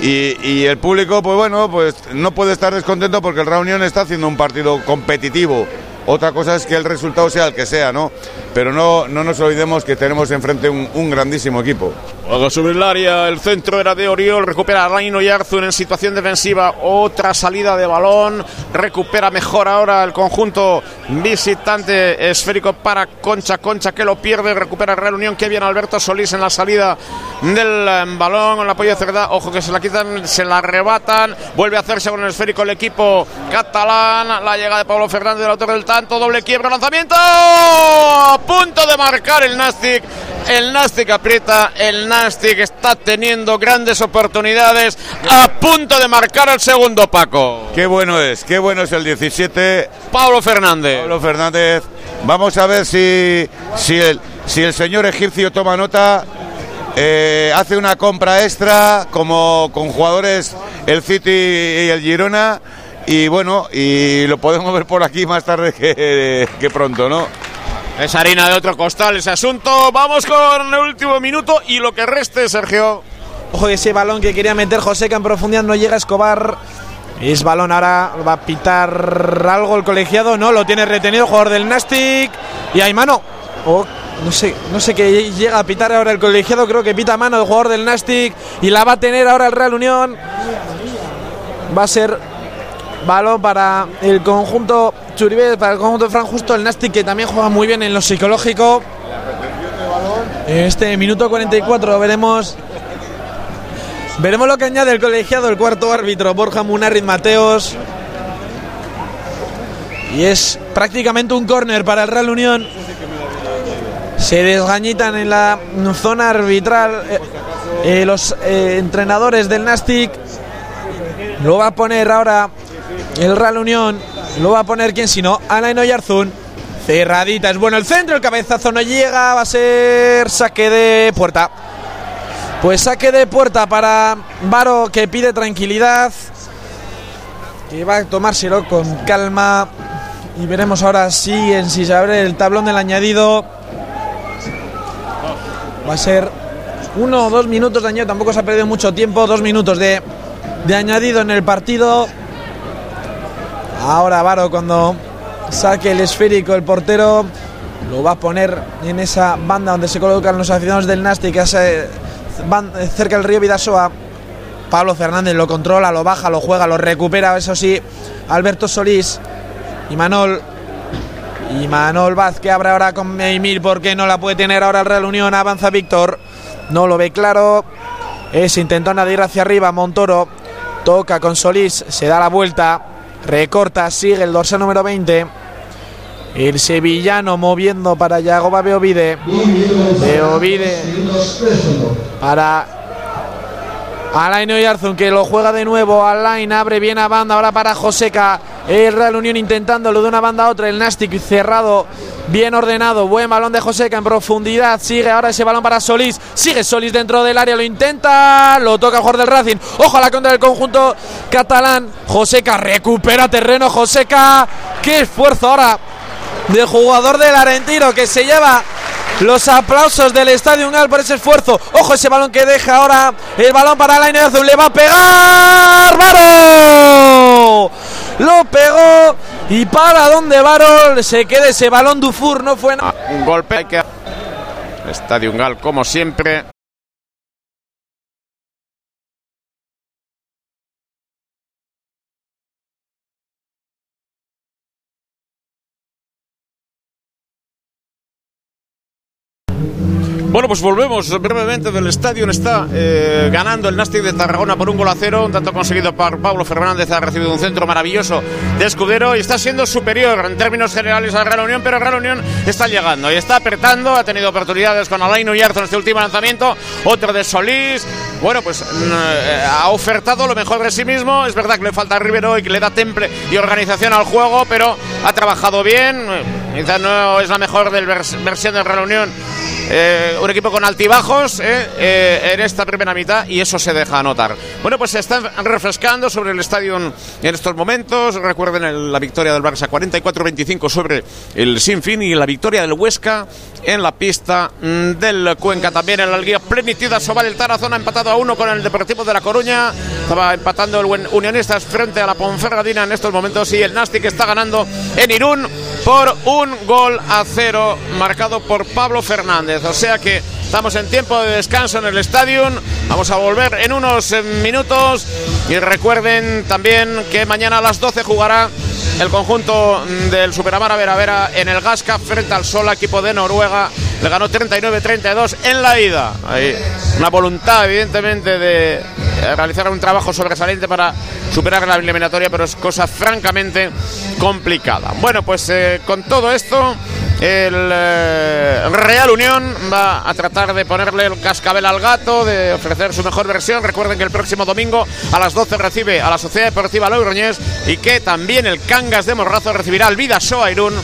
Y, y el público, pues bueno, pues no puede estar descontento porque el Reunión está haciendo un partido competitivo. Otra cosa es que el resultado sea el que sea, ¿no? Pero no, no nos olvidemos que tenemos enfrente un, grandísimo equipo. Juego sobre el área, el centro era de Oriol, recupera a Reino Yarzun en situación defensiva, otra salida de balón, recupera mejor ahora el conjunto visitante esférico para Concha, Concha que lo pierde, recupera Real Unión, que bien Alberto Solís en la salida del eh, balón, el apoyo de Cerda, ojo que se la quitan, se la arrebatan, vuelve a hacerse con el esférico el equipo catalán, la llegada de Pablo Fernández del autor del tanto, doble quiebra, lanzamiento, a punto de marcar el Nastic, el Nastic aprieta, el Nastic está teniendo grandes oportunidades, a punto de marcar el segundo Paco. Qué bueno es, qué bueno es el 17. Pablo Fernández. Pablo Fernández. Vamos a ver si, si, el, si el señor egipcio toma nota. eh, hace una compra extra como con jugadores el City y el Girona y bueno y lo podemos ver por aquí más tarde que, que pronto no Es harina de otro costal ese asunto. Vamos con el último minuto y lo que reste, Sergio. Ojo ese balón que quería meter José que en profundidad no llega Escobar. Es balón ahora, va a pitar algo el colegiado, no, lo tiene retenido el jugador del Nastic y hay mano. Oh, no sé, no sé qué llega a pitar ahora el colegiado, creo que pita mano el jugador del Nastic y la va a tener ahora el Real Unión. Va a ser balón para el conjunto Churibé, para el conjunto Fran Justo, el Nastic que también juega muy bien en lo psicológico. Este minuto 44 veremos Veremos lo que añade el colegiado, el cuarto árbitro, Borja Munarriz Mateos. Y es prácticamente un córner para el Real Unión. Se desgañitan en la zona arbitral eh, eh, los eh, entrenadores del Nastic. Lo va a poner ahora el Real Unión. Lo va a poner quién si no, Alain Oyarzún. Cerradita, es bueno el centro, el cabezazo no llega, va a ser saque de puerta. Pues saque de puerta para Varo que pide tranquilidad. Que va a tomárselo con calma. Y veremos ahora si en si se abre el tablón del añadido. Va a ser uno o dos minutos de añadido. Tampoco se ha perdido mucho tiempo. Dos minutos de, de añadido en el partido. Ahora Varo cuando saque el esférico el portero. Lo va a poner en esa banda donde se colocan los aficionados del Nastic. Que van cerca del río Vidasoa. Pablo Fernández lo controla, lo baja, lo juega, lo recupera, eso sí. Alberto Solís y Manol. Y Manol Vaz que abre ahora con Emil porque no la puede tener ahora el Real Unión. Avanza Víctor. No lo ve claro. Es intentó añadir hacia arriba. Montoro toca con Solís. Se da la vuelta. Recorta. Sigue el dorsal número 20. El sevillano moviendo para Yagoba Beovide. Beovide para Alain Oyarzun que lo juega de nuevo. Alain abre bien a banda ahora para Joseca. El Real Unión intentándolo de una banda a otra. El Nastic cerrado, bien ordenado. Buen balón de Joseca en profundidad. Sigue ahora ese balón para Solís. Sigue Solís dentro del área. Lo intenta. Lo toca el jugador del Racing. La contra del conjunto catalán. Joseca recupera terreno. Joseca. Qué esfuerzo ahora del jugador del Arentino que se lleva los aplausos del Estadio Gal por ese esfuerzo. Ojo ese balón que deja ahora el balón para Alain Azul. Le va a pegar. ¡Varo! Lo pegó. Y para donde Varo se queda ese balón Dufour. No fue nada. Un golpe. Hay que... Estadio Gal, como siempre. Bueno, pues volvemos brevemente del estadio. Está eh, ganando el Nastic de Tarragona por un gol a cero. Un tanto conseguido por Pablo Fernández. Ha recibido un centro maravilloso de Escudero y está siendo superior en términos generales al Real Unión. Pero Real Unión está llegando y está apretando. Ha tenido oportunidades con Alain Uyarzo en este último lanzamiento. Otro de Solís. Bueno, pues eh, ha ofertado lo mejor de sí mismo. Es verdad que le falta a Rivero y que le da temple y organización al juego, pero ha trabajado bien. Quizás no es la mejor del vers versión del Real Unión. Eh, un equipo con altibajos eh, eh, en esta primera mitad y eso se deja notar. Bueno, pues se están refrescando sobre el estadio en estos momentos. Recuerden la victoria del Barça 44-25 sobre el Sinfín y la victoria del Huesca en la pista mm, del Cuenca. También en la Liga Plenitida Sobal el Tarazona empatado a uno con el Deportivo de La Coruña. Estaba empatando el Unionistas frente a la Ponferradina en estos momentos y el Nastic está ganando en Irún por un gol a cero marcado por Pablo Fernández. O sea que estamos en tiempo de descanso en el estadio. Vamos a volver en unos eh, minutos. Y recuerden también que mañana a las 12 jugará el conjunto del Superamara Vera Vera en el Gasca frente al Sol, equipo de Noruega. Le ganó 39-32 en la ida. Hay una voluntad, evidentemente, de realizar un trabajo sobresaliente para superar la eliminatoria, pero es cosa francamente complicada. Bueno, pues eh, con todo esto, el eh, Real Unión va a tratar de ponerle el cascabel al gato, de ofrecer su mejor versión. Recuerden que el próximo domingo a las 12 recibe a la Sociedad Deportiva Logroñés y que también el Cangas de Morrazo recibirá al Vidasoa Irún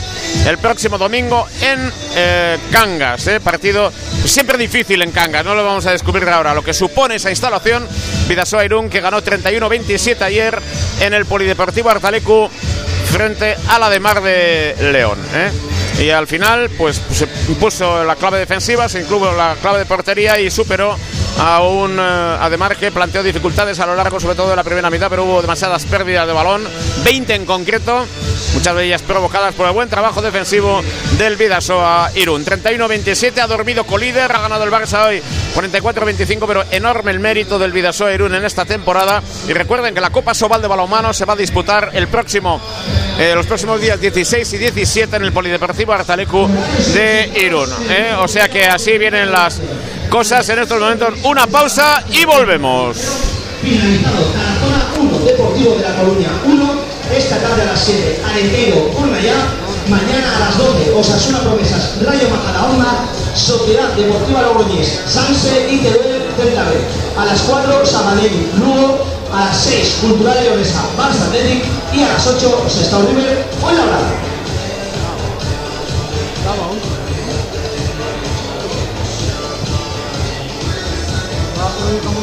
el próximo domingo en eh, Cangas. Eh, partido siempre difícil en Cangas, no lo vamos a descubrir ahora. Lo que supone esa instalación, Vidasoa Irún que ganó 31-27 ayer en el Polideportivo Artalecu frente a la de Mar de León. ¿eh? Y al final, pues se puso la clave defensiva, se incluyó la clave de portería y superó a un eh, Ademar que planteó dificultades a lo largo, sobre todo de la primera mitad, pero hubo demasiadas pérdidas de balón, 20 en concreto, muchas de ellas provocadas por el buen trabajo defensivo del Vidasoa Irún. 31-27, ha dormido Colíder, ha ganado el Barça hoy 44-25, pero enorme el mérito del Vidasoa Irún en esta temporada. Y recuerden que la Copa Sobal de Balonmano se va a disputar el próximo, eh, los próximos días 16 y 17 en el Polideportivo Artalecu de Irún. ¿eh? O sea que así vienen las cosas en estos momentos. Una pausa y volvemos. Finalizado Tarazona 1, Deportivo de La Coruña 1, esta tarde a las 7, Arenteiro, Cornellá, mañana a las 12, Osasuna Promesas, Rayo Majadahonda, Sociedad Deportiva Logroñés, Sanse y Teruel Celta B. A las 4, Sabadell, Lugo, a las 6, Cultural Leonesa, Barça Athletic y a las 8, Sestao River, Fuenlabrada.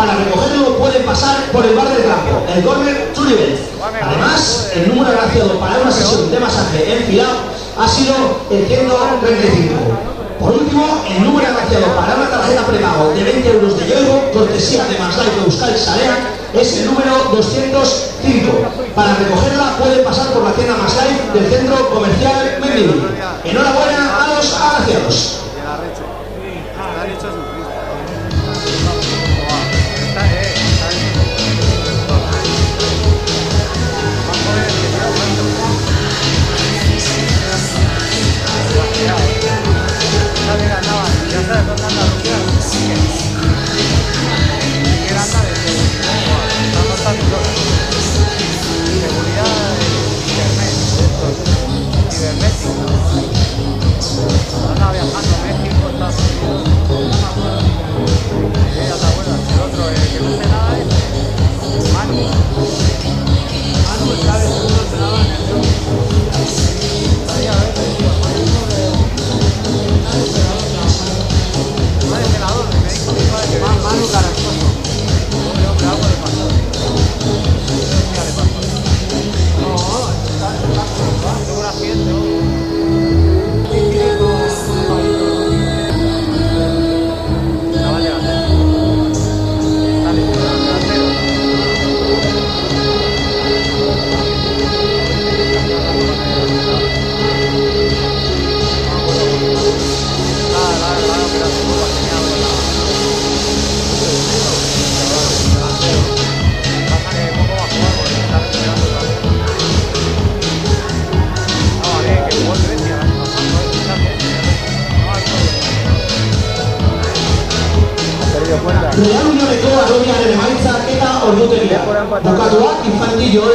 Para recogerlo pueden pasar por el bar del campo, el corner Chulibel. Además, el número agraciado para una sesión de masaje enfilado ha sido el 135. Por último, el número agraciado para una tarjeta prepago de 20 euros de Yoigo, cortesía de Maslay de Euskal Sarea, es el número 205. Para recogerla pueden pasar por la tienda Maslay del centro comercial Mendibí. Enhorabuena a los agraciados. 漂亮。Real Unioneko arrobiaren emaitza eta ordutegia. Bukatuak infantillo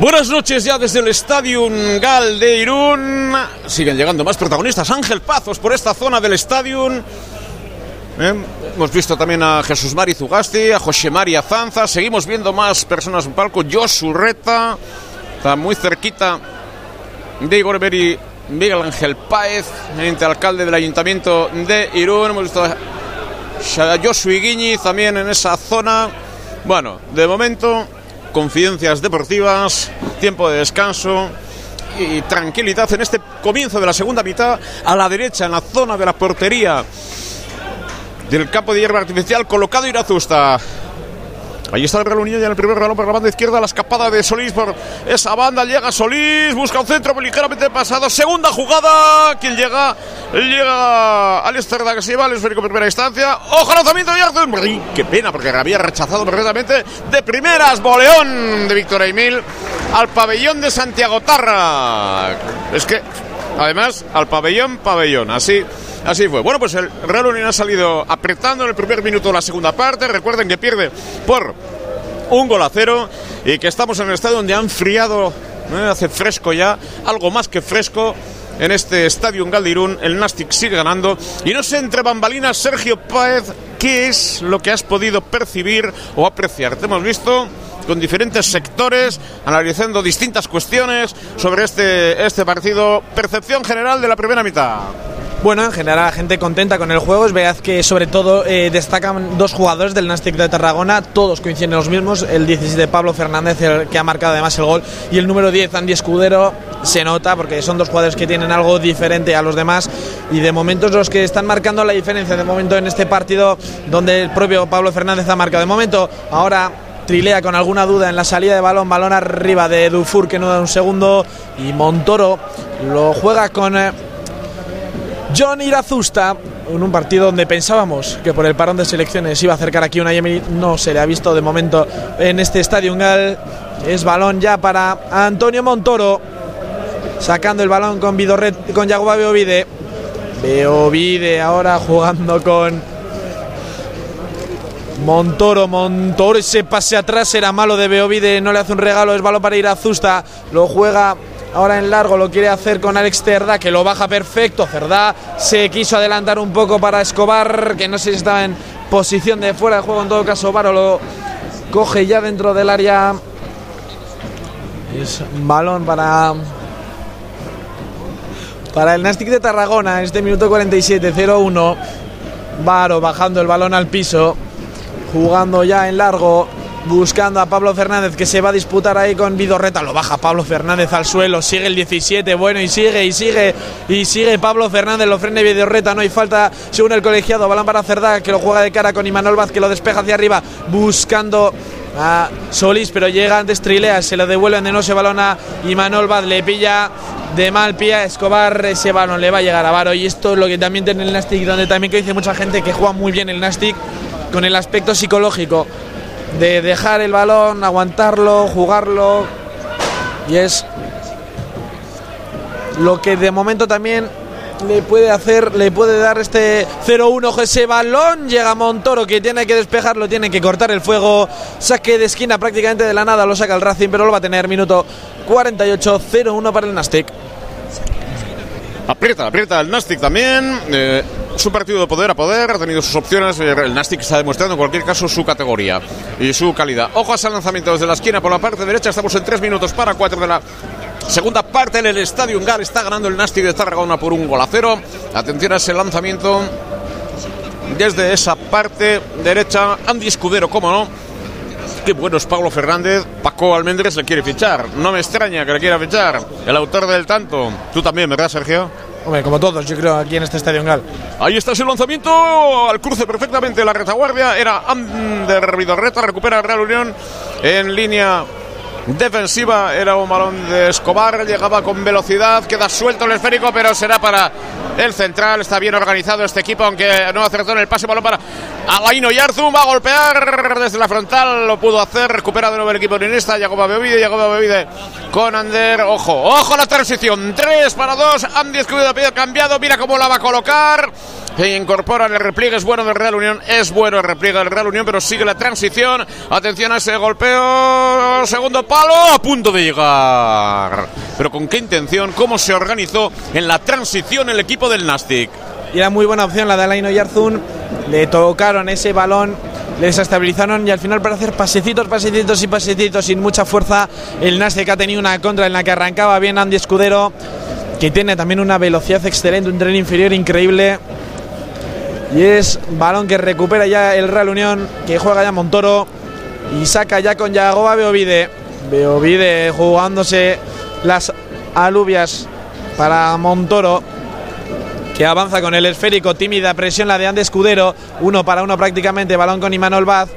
Buenas noches ya desde el Estadio Gal de Irún. Siguen llegando más protagonistas. Ángel Pazos por esta zona del estadio. Eh, hemos visto también a Jesús Mari Zugasti, a José María Zanza. Seguimos viendo más personas en palco. Josu Reta. Está muy cerquita de Igor Miguel Ángel Páez, el alcalde del ayuntamiento de Irún. Hemos visto a Josu Iguiñiz también en esa zona. Bueno, de momento, confidencias deportivas, tiempo de descanso y tranquilidad en este comienzo de la segunda mitad. A la derecha, en la zona de la portería del campo de hierba artificial, colocado Irazusta. Ahí está el Real Unión ya en el primer balón por la banda izquierda. La escapada de Solís por esa banda. Llega Solís, busca un centro ligeramente pasado. Segunda jugada. ¿Quién llega? Llega Alistair que se el esférico primera instancia. Ojo, lanzamiento de Arthur. Qué pena, porque había rechazado perfectamente de primeras. Boleón de Víctor Emil al pabellón de Santiago Tarra. Es que, además, al pabellón, pabellón. Así. Así fue. Bueno, pues el Real Unión ha salido apretando en el primer minuto de la segunda parte. Recuerden que pierde por un gol a cero y que estamos en el estadio donde han friado, ¿eh? hace fresco ya, algo más que fresco. En este estadio en Galdirún, el Nastic sigue ganando. Y no sé, entre bambalinas, Sergio Páez, ¿qué es lo que has podido percibir o apreciar? Te hemos visto con diferentes sectores, analizando distintas cuestiones sobre este, este partido. Percepción general de la primera mitad. Bueno, en general gente contenta con el juego. Es verdad que sobre todo eh, destacan dos jugadores del Nastic de Tarragona, todos coinciden los mismos. El 17 Pablo Fernández, el que ha marcado además el gol, y el número 10 Andy Escudero. Se nota porque son dos jugadores que tienen algo diferente a los demás y de momento los que están marcando la diferencia. De momento en este partido donde el propio Pablo Fernández ha marcado. De momento ahora Trilea con alguna duda en la salida de balón, balón arriba de Dufour que no da un segundo y Montoro lo juega con eh, John Irazusta en un partido donde pensábamos que por el parón de selecciones iba a acercar aquí una Yemeni, no se le ha visto de momento en este estadio Gal. Es balón ya para Antonio Montoro, sacando el balón con Vidorret, con Yagoba Beovide. Beovide ahora jugando con Montoro, Montoro, ese pase atrás era malo de Beovide, no le hace un regalo, es balón para Irazusta, lo juega Ahora en largo lo quiere hacer con Alex Cerda, que lo baja perfecto. Cerda se quiso adelantar un poco para Escobar, que no sé si estaba en posición de fuera de juego. En todo caso, Varo lo coge ya dentro del área. Es balón para. Para el Nastic de Tarragona, este minuto 47, 0-1. Varo bajando el balón al piso. Jugando ya en largo buscando a Pablo Fernández que se va a disputar ahí con Vidorreta. Lo baja Pablo Fernández al suelo, sigue el 17, bueno, y sigue, y sigue, y sigue Pablo Fernández, lo frena Vidorreta, no hay falta según el colegiado. Balán para Cerdá que lo juega de cara con Imanol Vaz que lo despeja hacia arriba, buscando a Solís, pero llega antes Trilea, se lo devuelven de no se balón a Imanol Vaz, le pilla de mal pie Escobar, ese balón le va a llegar a Varo y esto es lo que también tiene el Nastic, donde también que dice mucha gente que juega muy bien el Nastic con el aspecto psicológico de dejar el balón, aguantarlo, jugarlo. Y es lo que de momento también le puede hacer, le puede dar este 0-1 ese balón. Llega Montoro que tiene que despejarlo, tiene que cortar el fuego. Saque de esquina prácticamente de la nada, lo saca el Racing, pero lo va a tener minuto 48, 0-1 para el Nastic. Aprieta, aprieta el Nastic también. Eh, su partido de poder a poder, ha tenido sus opciones. Eh, el Nastic está demostrando en cualquier caso su categoría y su calidad. Ojo a ese lanzamiento desde la esquina por la parte derecha. Estamos en 3 minutos para 4 de la segunda parte en el Estadio Ungar. Está ganando el Nastic de Tarragona por un gol a cero. Atención a ese lanzamiento desde esa parte derecha. Andy Escudero, cómo no. Qué bueno es Pablo Fernández. Paco Almendres le quiere fichar. No me extraña que le quiera fichar. El autor del tanto. Tú también, ¿verdad, Sergio? Hombre, como todos, yo creo, aquí en este estadio Gal. Ahí está ese lanzamiento al cruce perfectamente la retaguardia. Era Ander Vidorreta, recupera Real Unión en línea defensiva. Era un balón de Escobar, llegaba con velocidad, queda suelto el esférico, pero será para el central. Está bien organizado este equipo, aunque no acertó en el pase. Balón para Alaino Yarzum, va a golpear desde la frontal, lo pudo hacer. Recupera de nuevo el equipo unionista. Jacoba Bebide, Jacoba Bebide con Ander. Ojo, ojo la transición. 3 para 2. Andy Escudo cambiado. Mira cómo la va a colocar. Se incorpora el repliegue, es bueno del Real Unión, es bueno el repliegue del Real Unión, pero sigue la transición. Atención a ese golpeo, segundo palo, a punto de llegar. Pero con qué intención, cómo se organizó en la transición el equipo del Nastic. Y era muy buena opción la de Alain Yarzun. Le tocaron ese balón, le desestabilizaron y al final para hacer pasecitos, pasecitos y pasecitos sin mucha fuerza, el Nastic ha tenido una contra en la que arrancaba bien Andy Escudero, que tiene también una velocidad excelente, un tren inferior increíble. Y es balón que recupera ya el Real Unión, que juega ya Montoro y saca ya con Yagoba Beovide. Beovide jugándose las alubias para Montoro que avanza con el esférico, tímida presión la de Andes Escudero, uno para uno prácticamente, balón con Imanol Baz.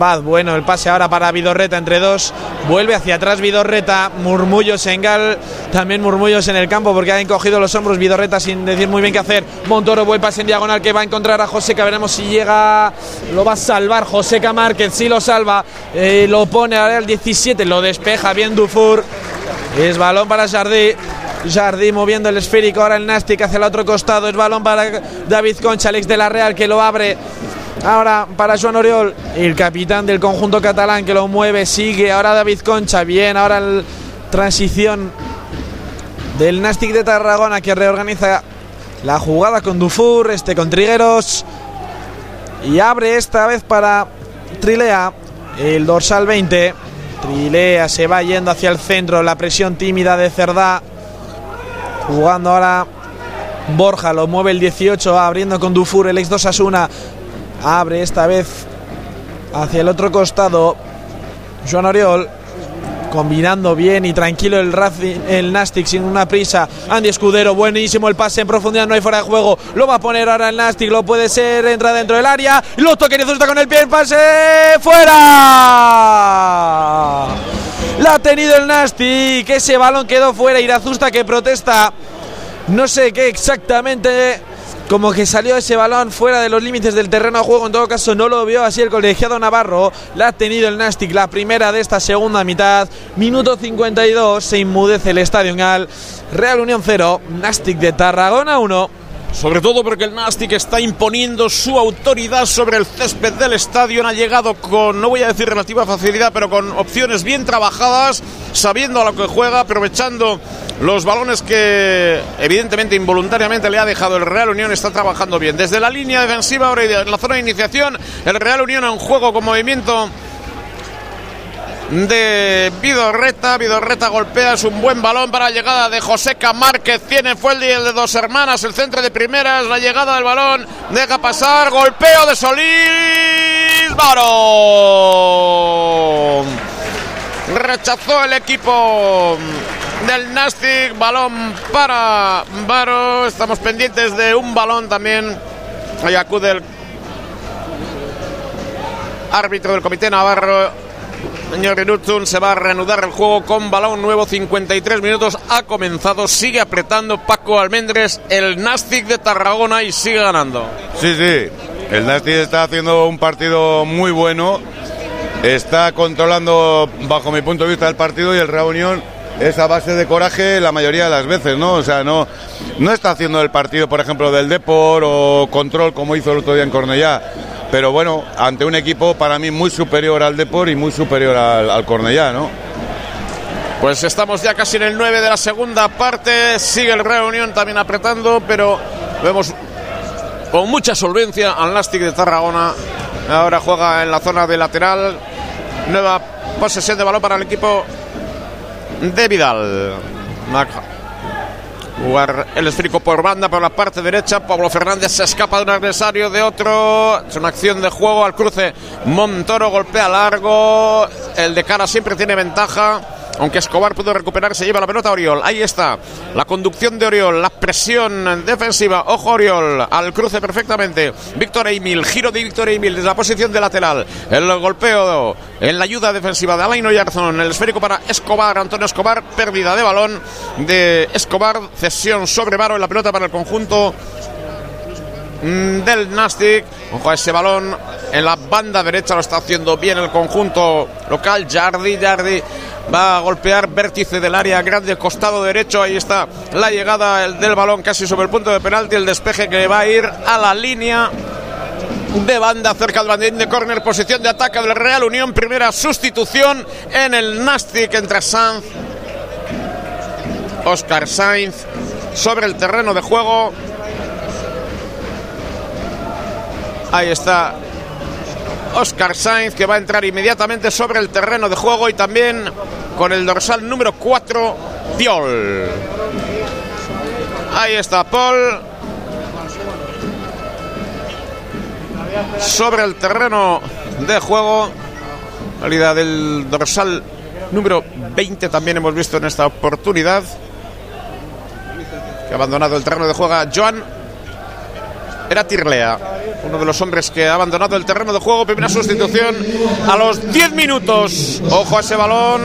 Baz, bueno, el pase ahora para Vidorreta entre dos, vuelve hacia atrás Vidorreta, murmullos en Gal, también murmullos en el campo porque ha encogido los hombros Vidorreta sin decir muy bien qué hacer. Montoro, buen pase en diagonal que va a encontrar a Joseca, veremos si llega, lo va a salvar Joseca Márquez, sí lo salva, eh, lo pone ahora al 17, lo despeja bien Dufour, es balón para Jardí. Jardí moviendo el esférico, ahora el Nastic hacia el otro costado, es balón para David Concha, Alex de la Real que lo abre. Ahora para Joan Oriol, el capitán del conjunto catalán que lo mueve, sigue. Ahora David Concha, bien. Ahora el transición del Nastic de Tarragona que reorganiza la jugada con Dufour, este con Trigueros. Y abre esta vez para Trilea, el dorsal 20. Trilea se va yendo hacia el centro, la presión tímida de Cerdá. Jugando ahora Borja, lo mueve el 18, abriendo con Dufour, el ex 2 Asuna. Abre esta vez hacia el otro costado. Joan Oriol. Combinando bien y tranquilo el, el Nastic sin una prisa. Andy Escudero, buenísimo el pase en profundidad, no hay fuera de juego. Lo va a poner ahora el Nastic, lo puede ser, entra dentro del área. Lo toca está con el pie, el pase fuera. La ha tenido el Nastic, ese balón quedó fuera. Irazusta que protesta. No sé qué exactamente como que salió ese balón fuera de los límites del terreno de juego. En todo caso, no lo vio así el colegiado Navarro. La ha tenido el Nastic, la primera de esta segunda mitad. Minuto 52, se inmudece el estadio en Al. Real Unión 0, Nastic de Tarragona 1 sobre todo porque el Nastic está imponiendo su autoridad sobre el césped del estadio. Ha llegado con, no voy a decir relativa facilidad, pero con opciones bien trabajadas, sabiendo a lo que juega, aprovechando los balones que evidentemente involuntariamente le ha dejado el Real Unión. Está trabajando bien. Desde la línea defensiva, ahora en la zona de iniciación, el Real Unión en juego con movimiento de Vidorreta. golpea, es un buen balón para la llegada de José Márquez. Tiene fue el de dos hermanas, el centro de primeras. La llegada del balón deja pasar. Golpeo de Solís. Varón. Rechazó el equipo del Nastic. Balón para Varo. Estamos pendientes de un balón también. Ahí acude el árbitro del Comité Navarro Señor Inutzun se va a reanudar el juego con balón nuevo. 53 minutos ha comenzado. Sigue apretando Paco Almendres, el Nastic de Tarragona y sigue ganando. Sí, sí. El Nastic está haciendo un partido muy bueno. Está controlando, bajo mi punto de vista, el partido y el Reunión es a base de coraje la mayoría de las veces, ¿no? O sea, no, no está haciendo el partido, por ejemplo, del Depor o control como hizo el otro día en Cornellá pero bueno, ante un equipo para mí muy superior al Depor y muy superior al, al ¿no? Pues estamos ya casi en el 9 de la segunda parte, sigue el Reunión también apretando, pero vemos con mucha solvencia al Nastic de Tarragona. Ahora juega en la zona de lateral. Nueva posesión de balón para el equipo de Vidal. Jugar el esférico por banda por la parte derecha. Pablo Fernández se escapa de un adversario de otro. Es una acción de juego al cruce. Montoro golpea largo. El de cara siempre tiene ventaja. Aunque Escobar pudo recuperar, se lleva la pelota a Oriol. Ahí está. La conducción de Oriol, la presión defensiva. Ojo Oriol, al cruce perfectamente. Víctor Emil, giro de Víctor Emil desde la posición de lateral. El golpeo en la ayuda defensiva de Alain Oyarzón. El esférico para Escobar, Antonio Escobar. Pérdida de balón de Escobar. Cesión sobre Varo en la pelota para el conjunto del Nastic. Ojo a ese balón en la banda derecha lo está haciendo bien el conjunto local. Jardi, Jardi va a golpear vértice del área grande, costado derecho. Ahí está la llegada del balón casi sobre el punto de penalti. El despeje que va a ir a la línea de banda cerca del bandín de córner, posición de ataque del Real Unión, primera sustitución en el Nastic entre Sanz, Oscar Sainz sobre el terreno de juego. Ahí está Oscar Sainz que va a entrar inmediatamente sobre el terreno de juego y también con el dorsal número 4, Piol. Ahí está Paul. Sobre el terreno de juego. Realidad del dorsal número 20 también hemos visto en esta oportunidad. Que ha abandonado el terreno de juego Joan era Tirlea, uno de los hombres que ha abandonado el terreno de juego. Primera sustitución a los 10 minutos. Ojo a ese balón.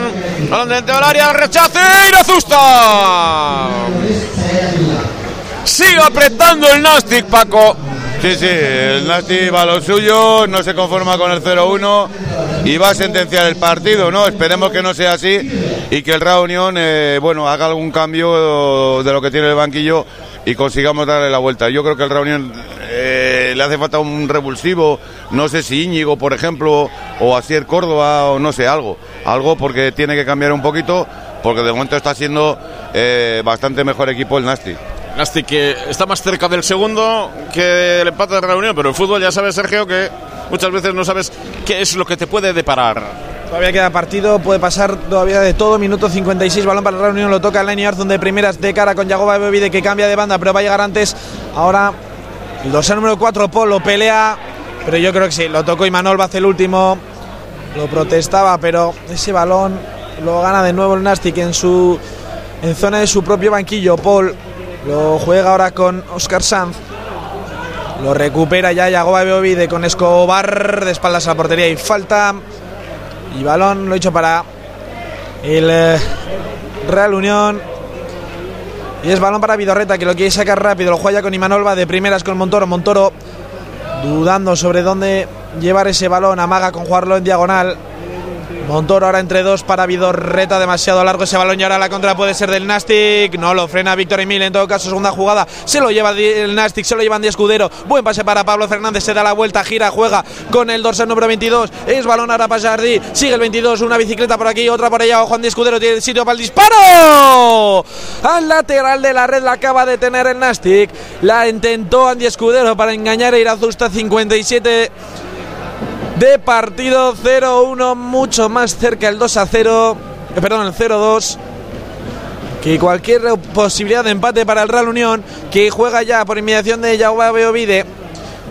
Balón dentro del área, rechace y la zusta. Sigue apretando el Nastic, Paco. Sí, sí, el Nastic va a lo suyo, no se conforma con el 0-1 y va a sentenciar el partido, ¿no? Esperemos que no sea así y que el Reunión, eh, bueno, haga algún cambio de lo que tiene el banquillo y consigamos darle la vuelta. Yo creo que el Reunión eh, le hace falta un revulsivo, no sé si Íñigo, por ejemplo, o Asier Córdoba, o no sé, algo. Algo porque tiene que cambiar un poquito, porque de momento está siendo eh, bastante mejor equipo el Nastic. Nastic que está más cerca del segundo que el empate de Reunión, pero el fútbol ya sabes, Sergio, que muchas veces no sabes qué es lo que te puede deparar. Todavía queda partido, puede pasar todavía de todo. Minuto 56, balón para la reunión, lo toca Lenny Arzun de primeras de cara con Yagoba Bebide que cambia de banda, pero va a llegar antes. Ahora el dorsal número 4, Polo pelea, pero yo creo que sí, lo tocó Imanol hace el último. Lo protestaba, pero ese balón lo gana de nuevo el Nastic en su en zona de su propio banquillo. Paul lo juega ahora con Oscar Sanz. Lo recupera ya Yagoba Beovide con Escobar de espaldas a la portería y falta. Y balón lo he hecho para el eh, Real Unión. Y es balón para Vidorreta que lo quiere sacar rápido. Lo juega ya con Imanolva de primeras con Montoro. Montoro dudando sobre dónde llevar ese balón. Amaga con jugarlo en diagonal. Montoro ahora entre dos para Vidorreta, demasiado largo ese balón y ahora la contra puede ser del Nastic. No lo frena Víctor Emil, en todo caso, segunda jugada. Se lo lleva el Nastic, se lo llevan de escudero. Buen pase para Pablo Fernández, se da la vuelta, gira, juega con el dorsal número 22. Es balón ahora para Jardí, sigue el 22, una bicicleta por aquí, otra por allá. Juan de Escudero tiene sitio para el disparo. Al lateral de la red la acaba de tener el Nastic. La intentó Andy Escudero para engañar a Irazusta 57 de partido 0-1, mucho más cerca el 2-0, eh, perdón, el 0-2 que cualquier posibilidad de empate para el Real Unión, que juega ya por inmediación de Yagoba Beovide,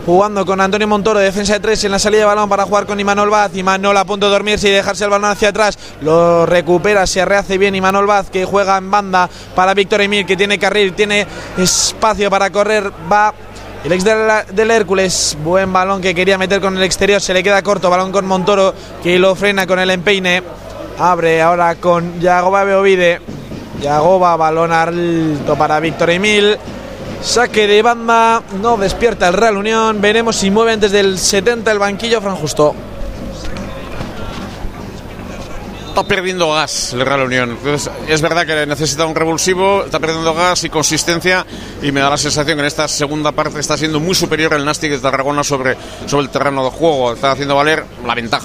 jugando con Antonio Montoro, defensa de tres en la salida de balón para jugar con Imanol Vaz. Imanol a punto de dormirse y dejarse el balón hacia atrás. Lo recupera, se rehace bien Imanol Vaz, que juega en banda para Víctor Emil, que tiene carril, tiene espacio para correr. Va el ex del, Hércules, buen balón que quería meter con el exterior, se le queda corto, balón con Montoro que lo frena con el empeine. Abre ahora con Yagoba Beovide. Yagoba, balón alto para Víctor Emil. Saque de banda, no despierta el Real Unión. Veremos si mueve antes del 70 el banquillo Fran Justo está perdiendo gas el Real Unión. Entonces, es verdad que necesita un revulsivo, está perdiendo gas y consistencia y me da la sensación que en esta segunda parte está siendo muy superior el Nastic de Tarragona sobre, sobre el terreno de juego. Está haciendo valer la ventaja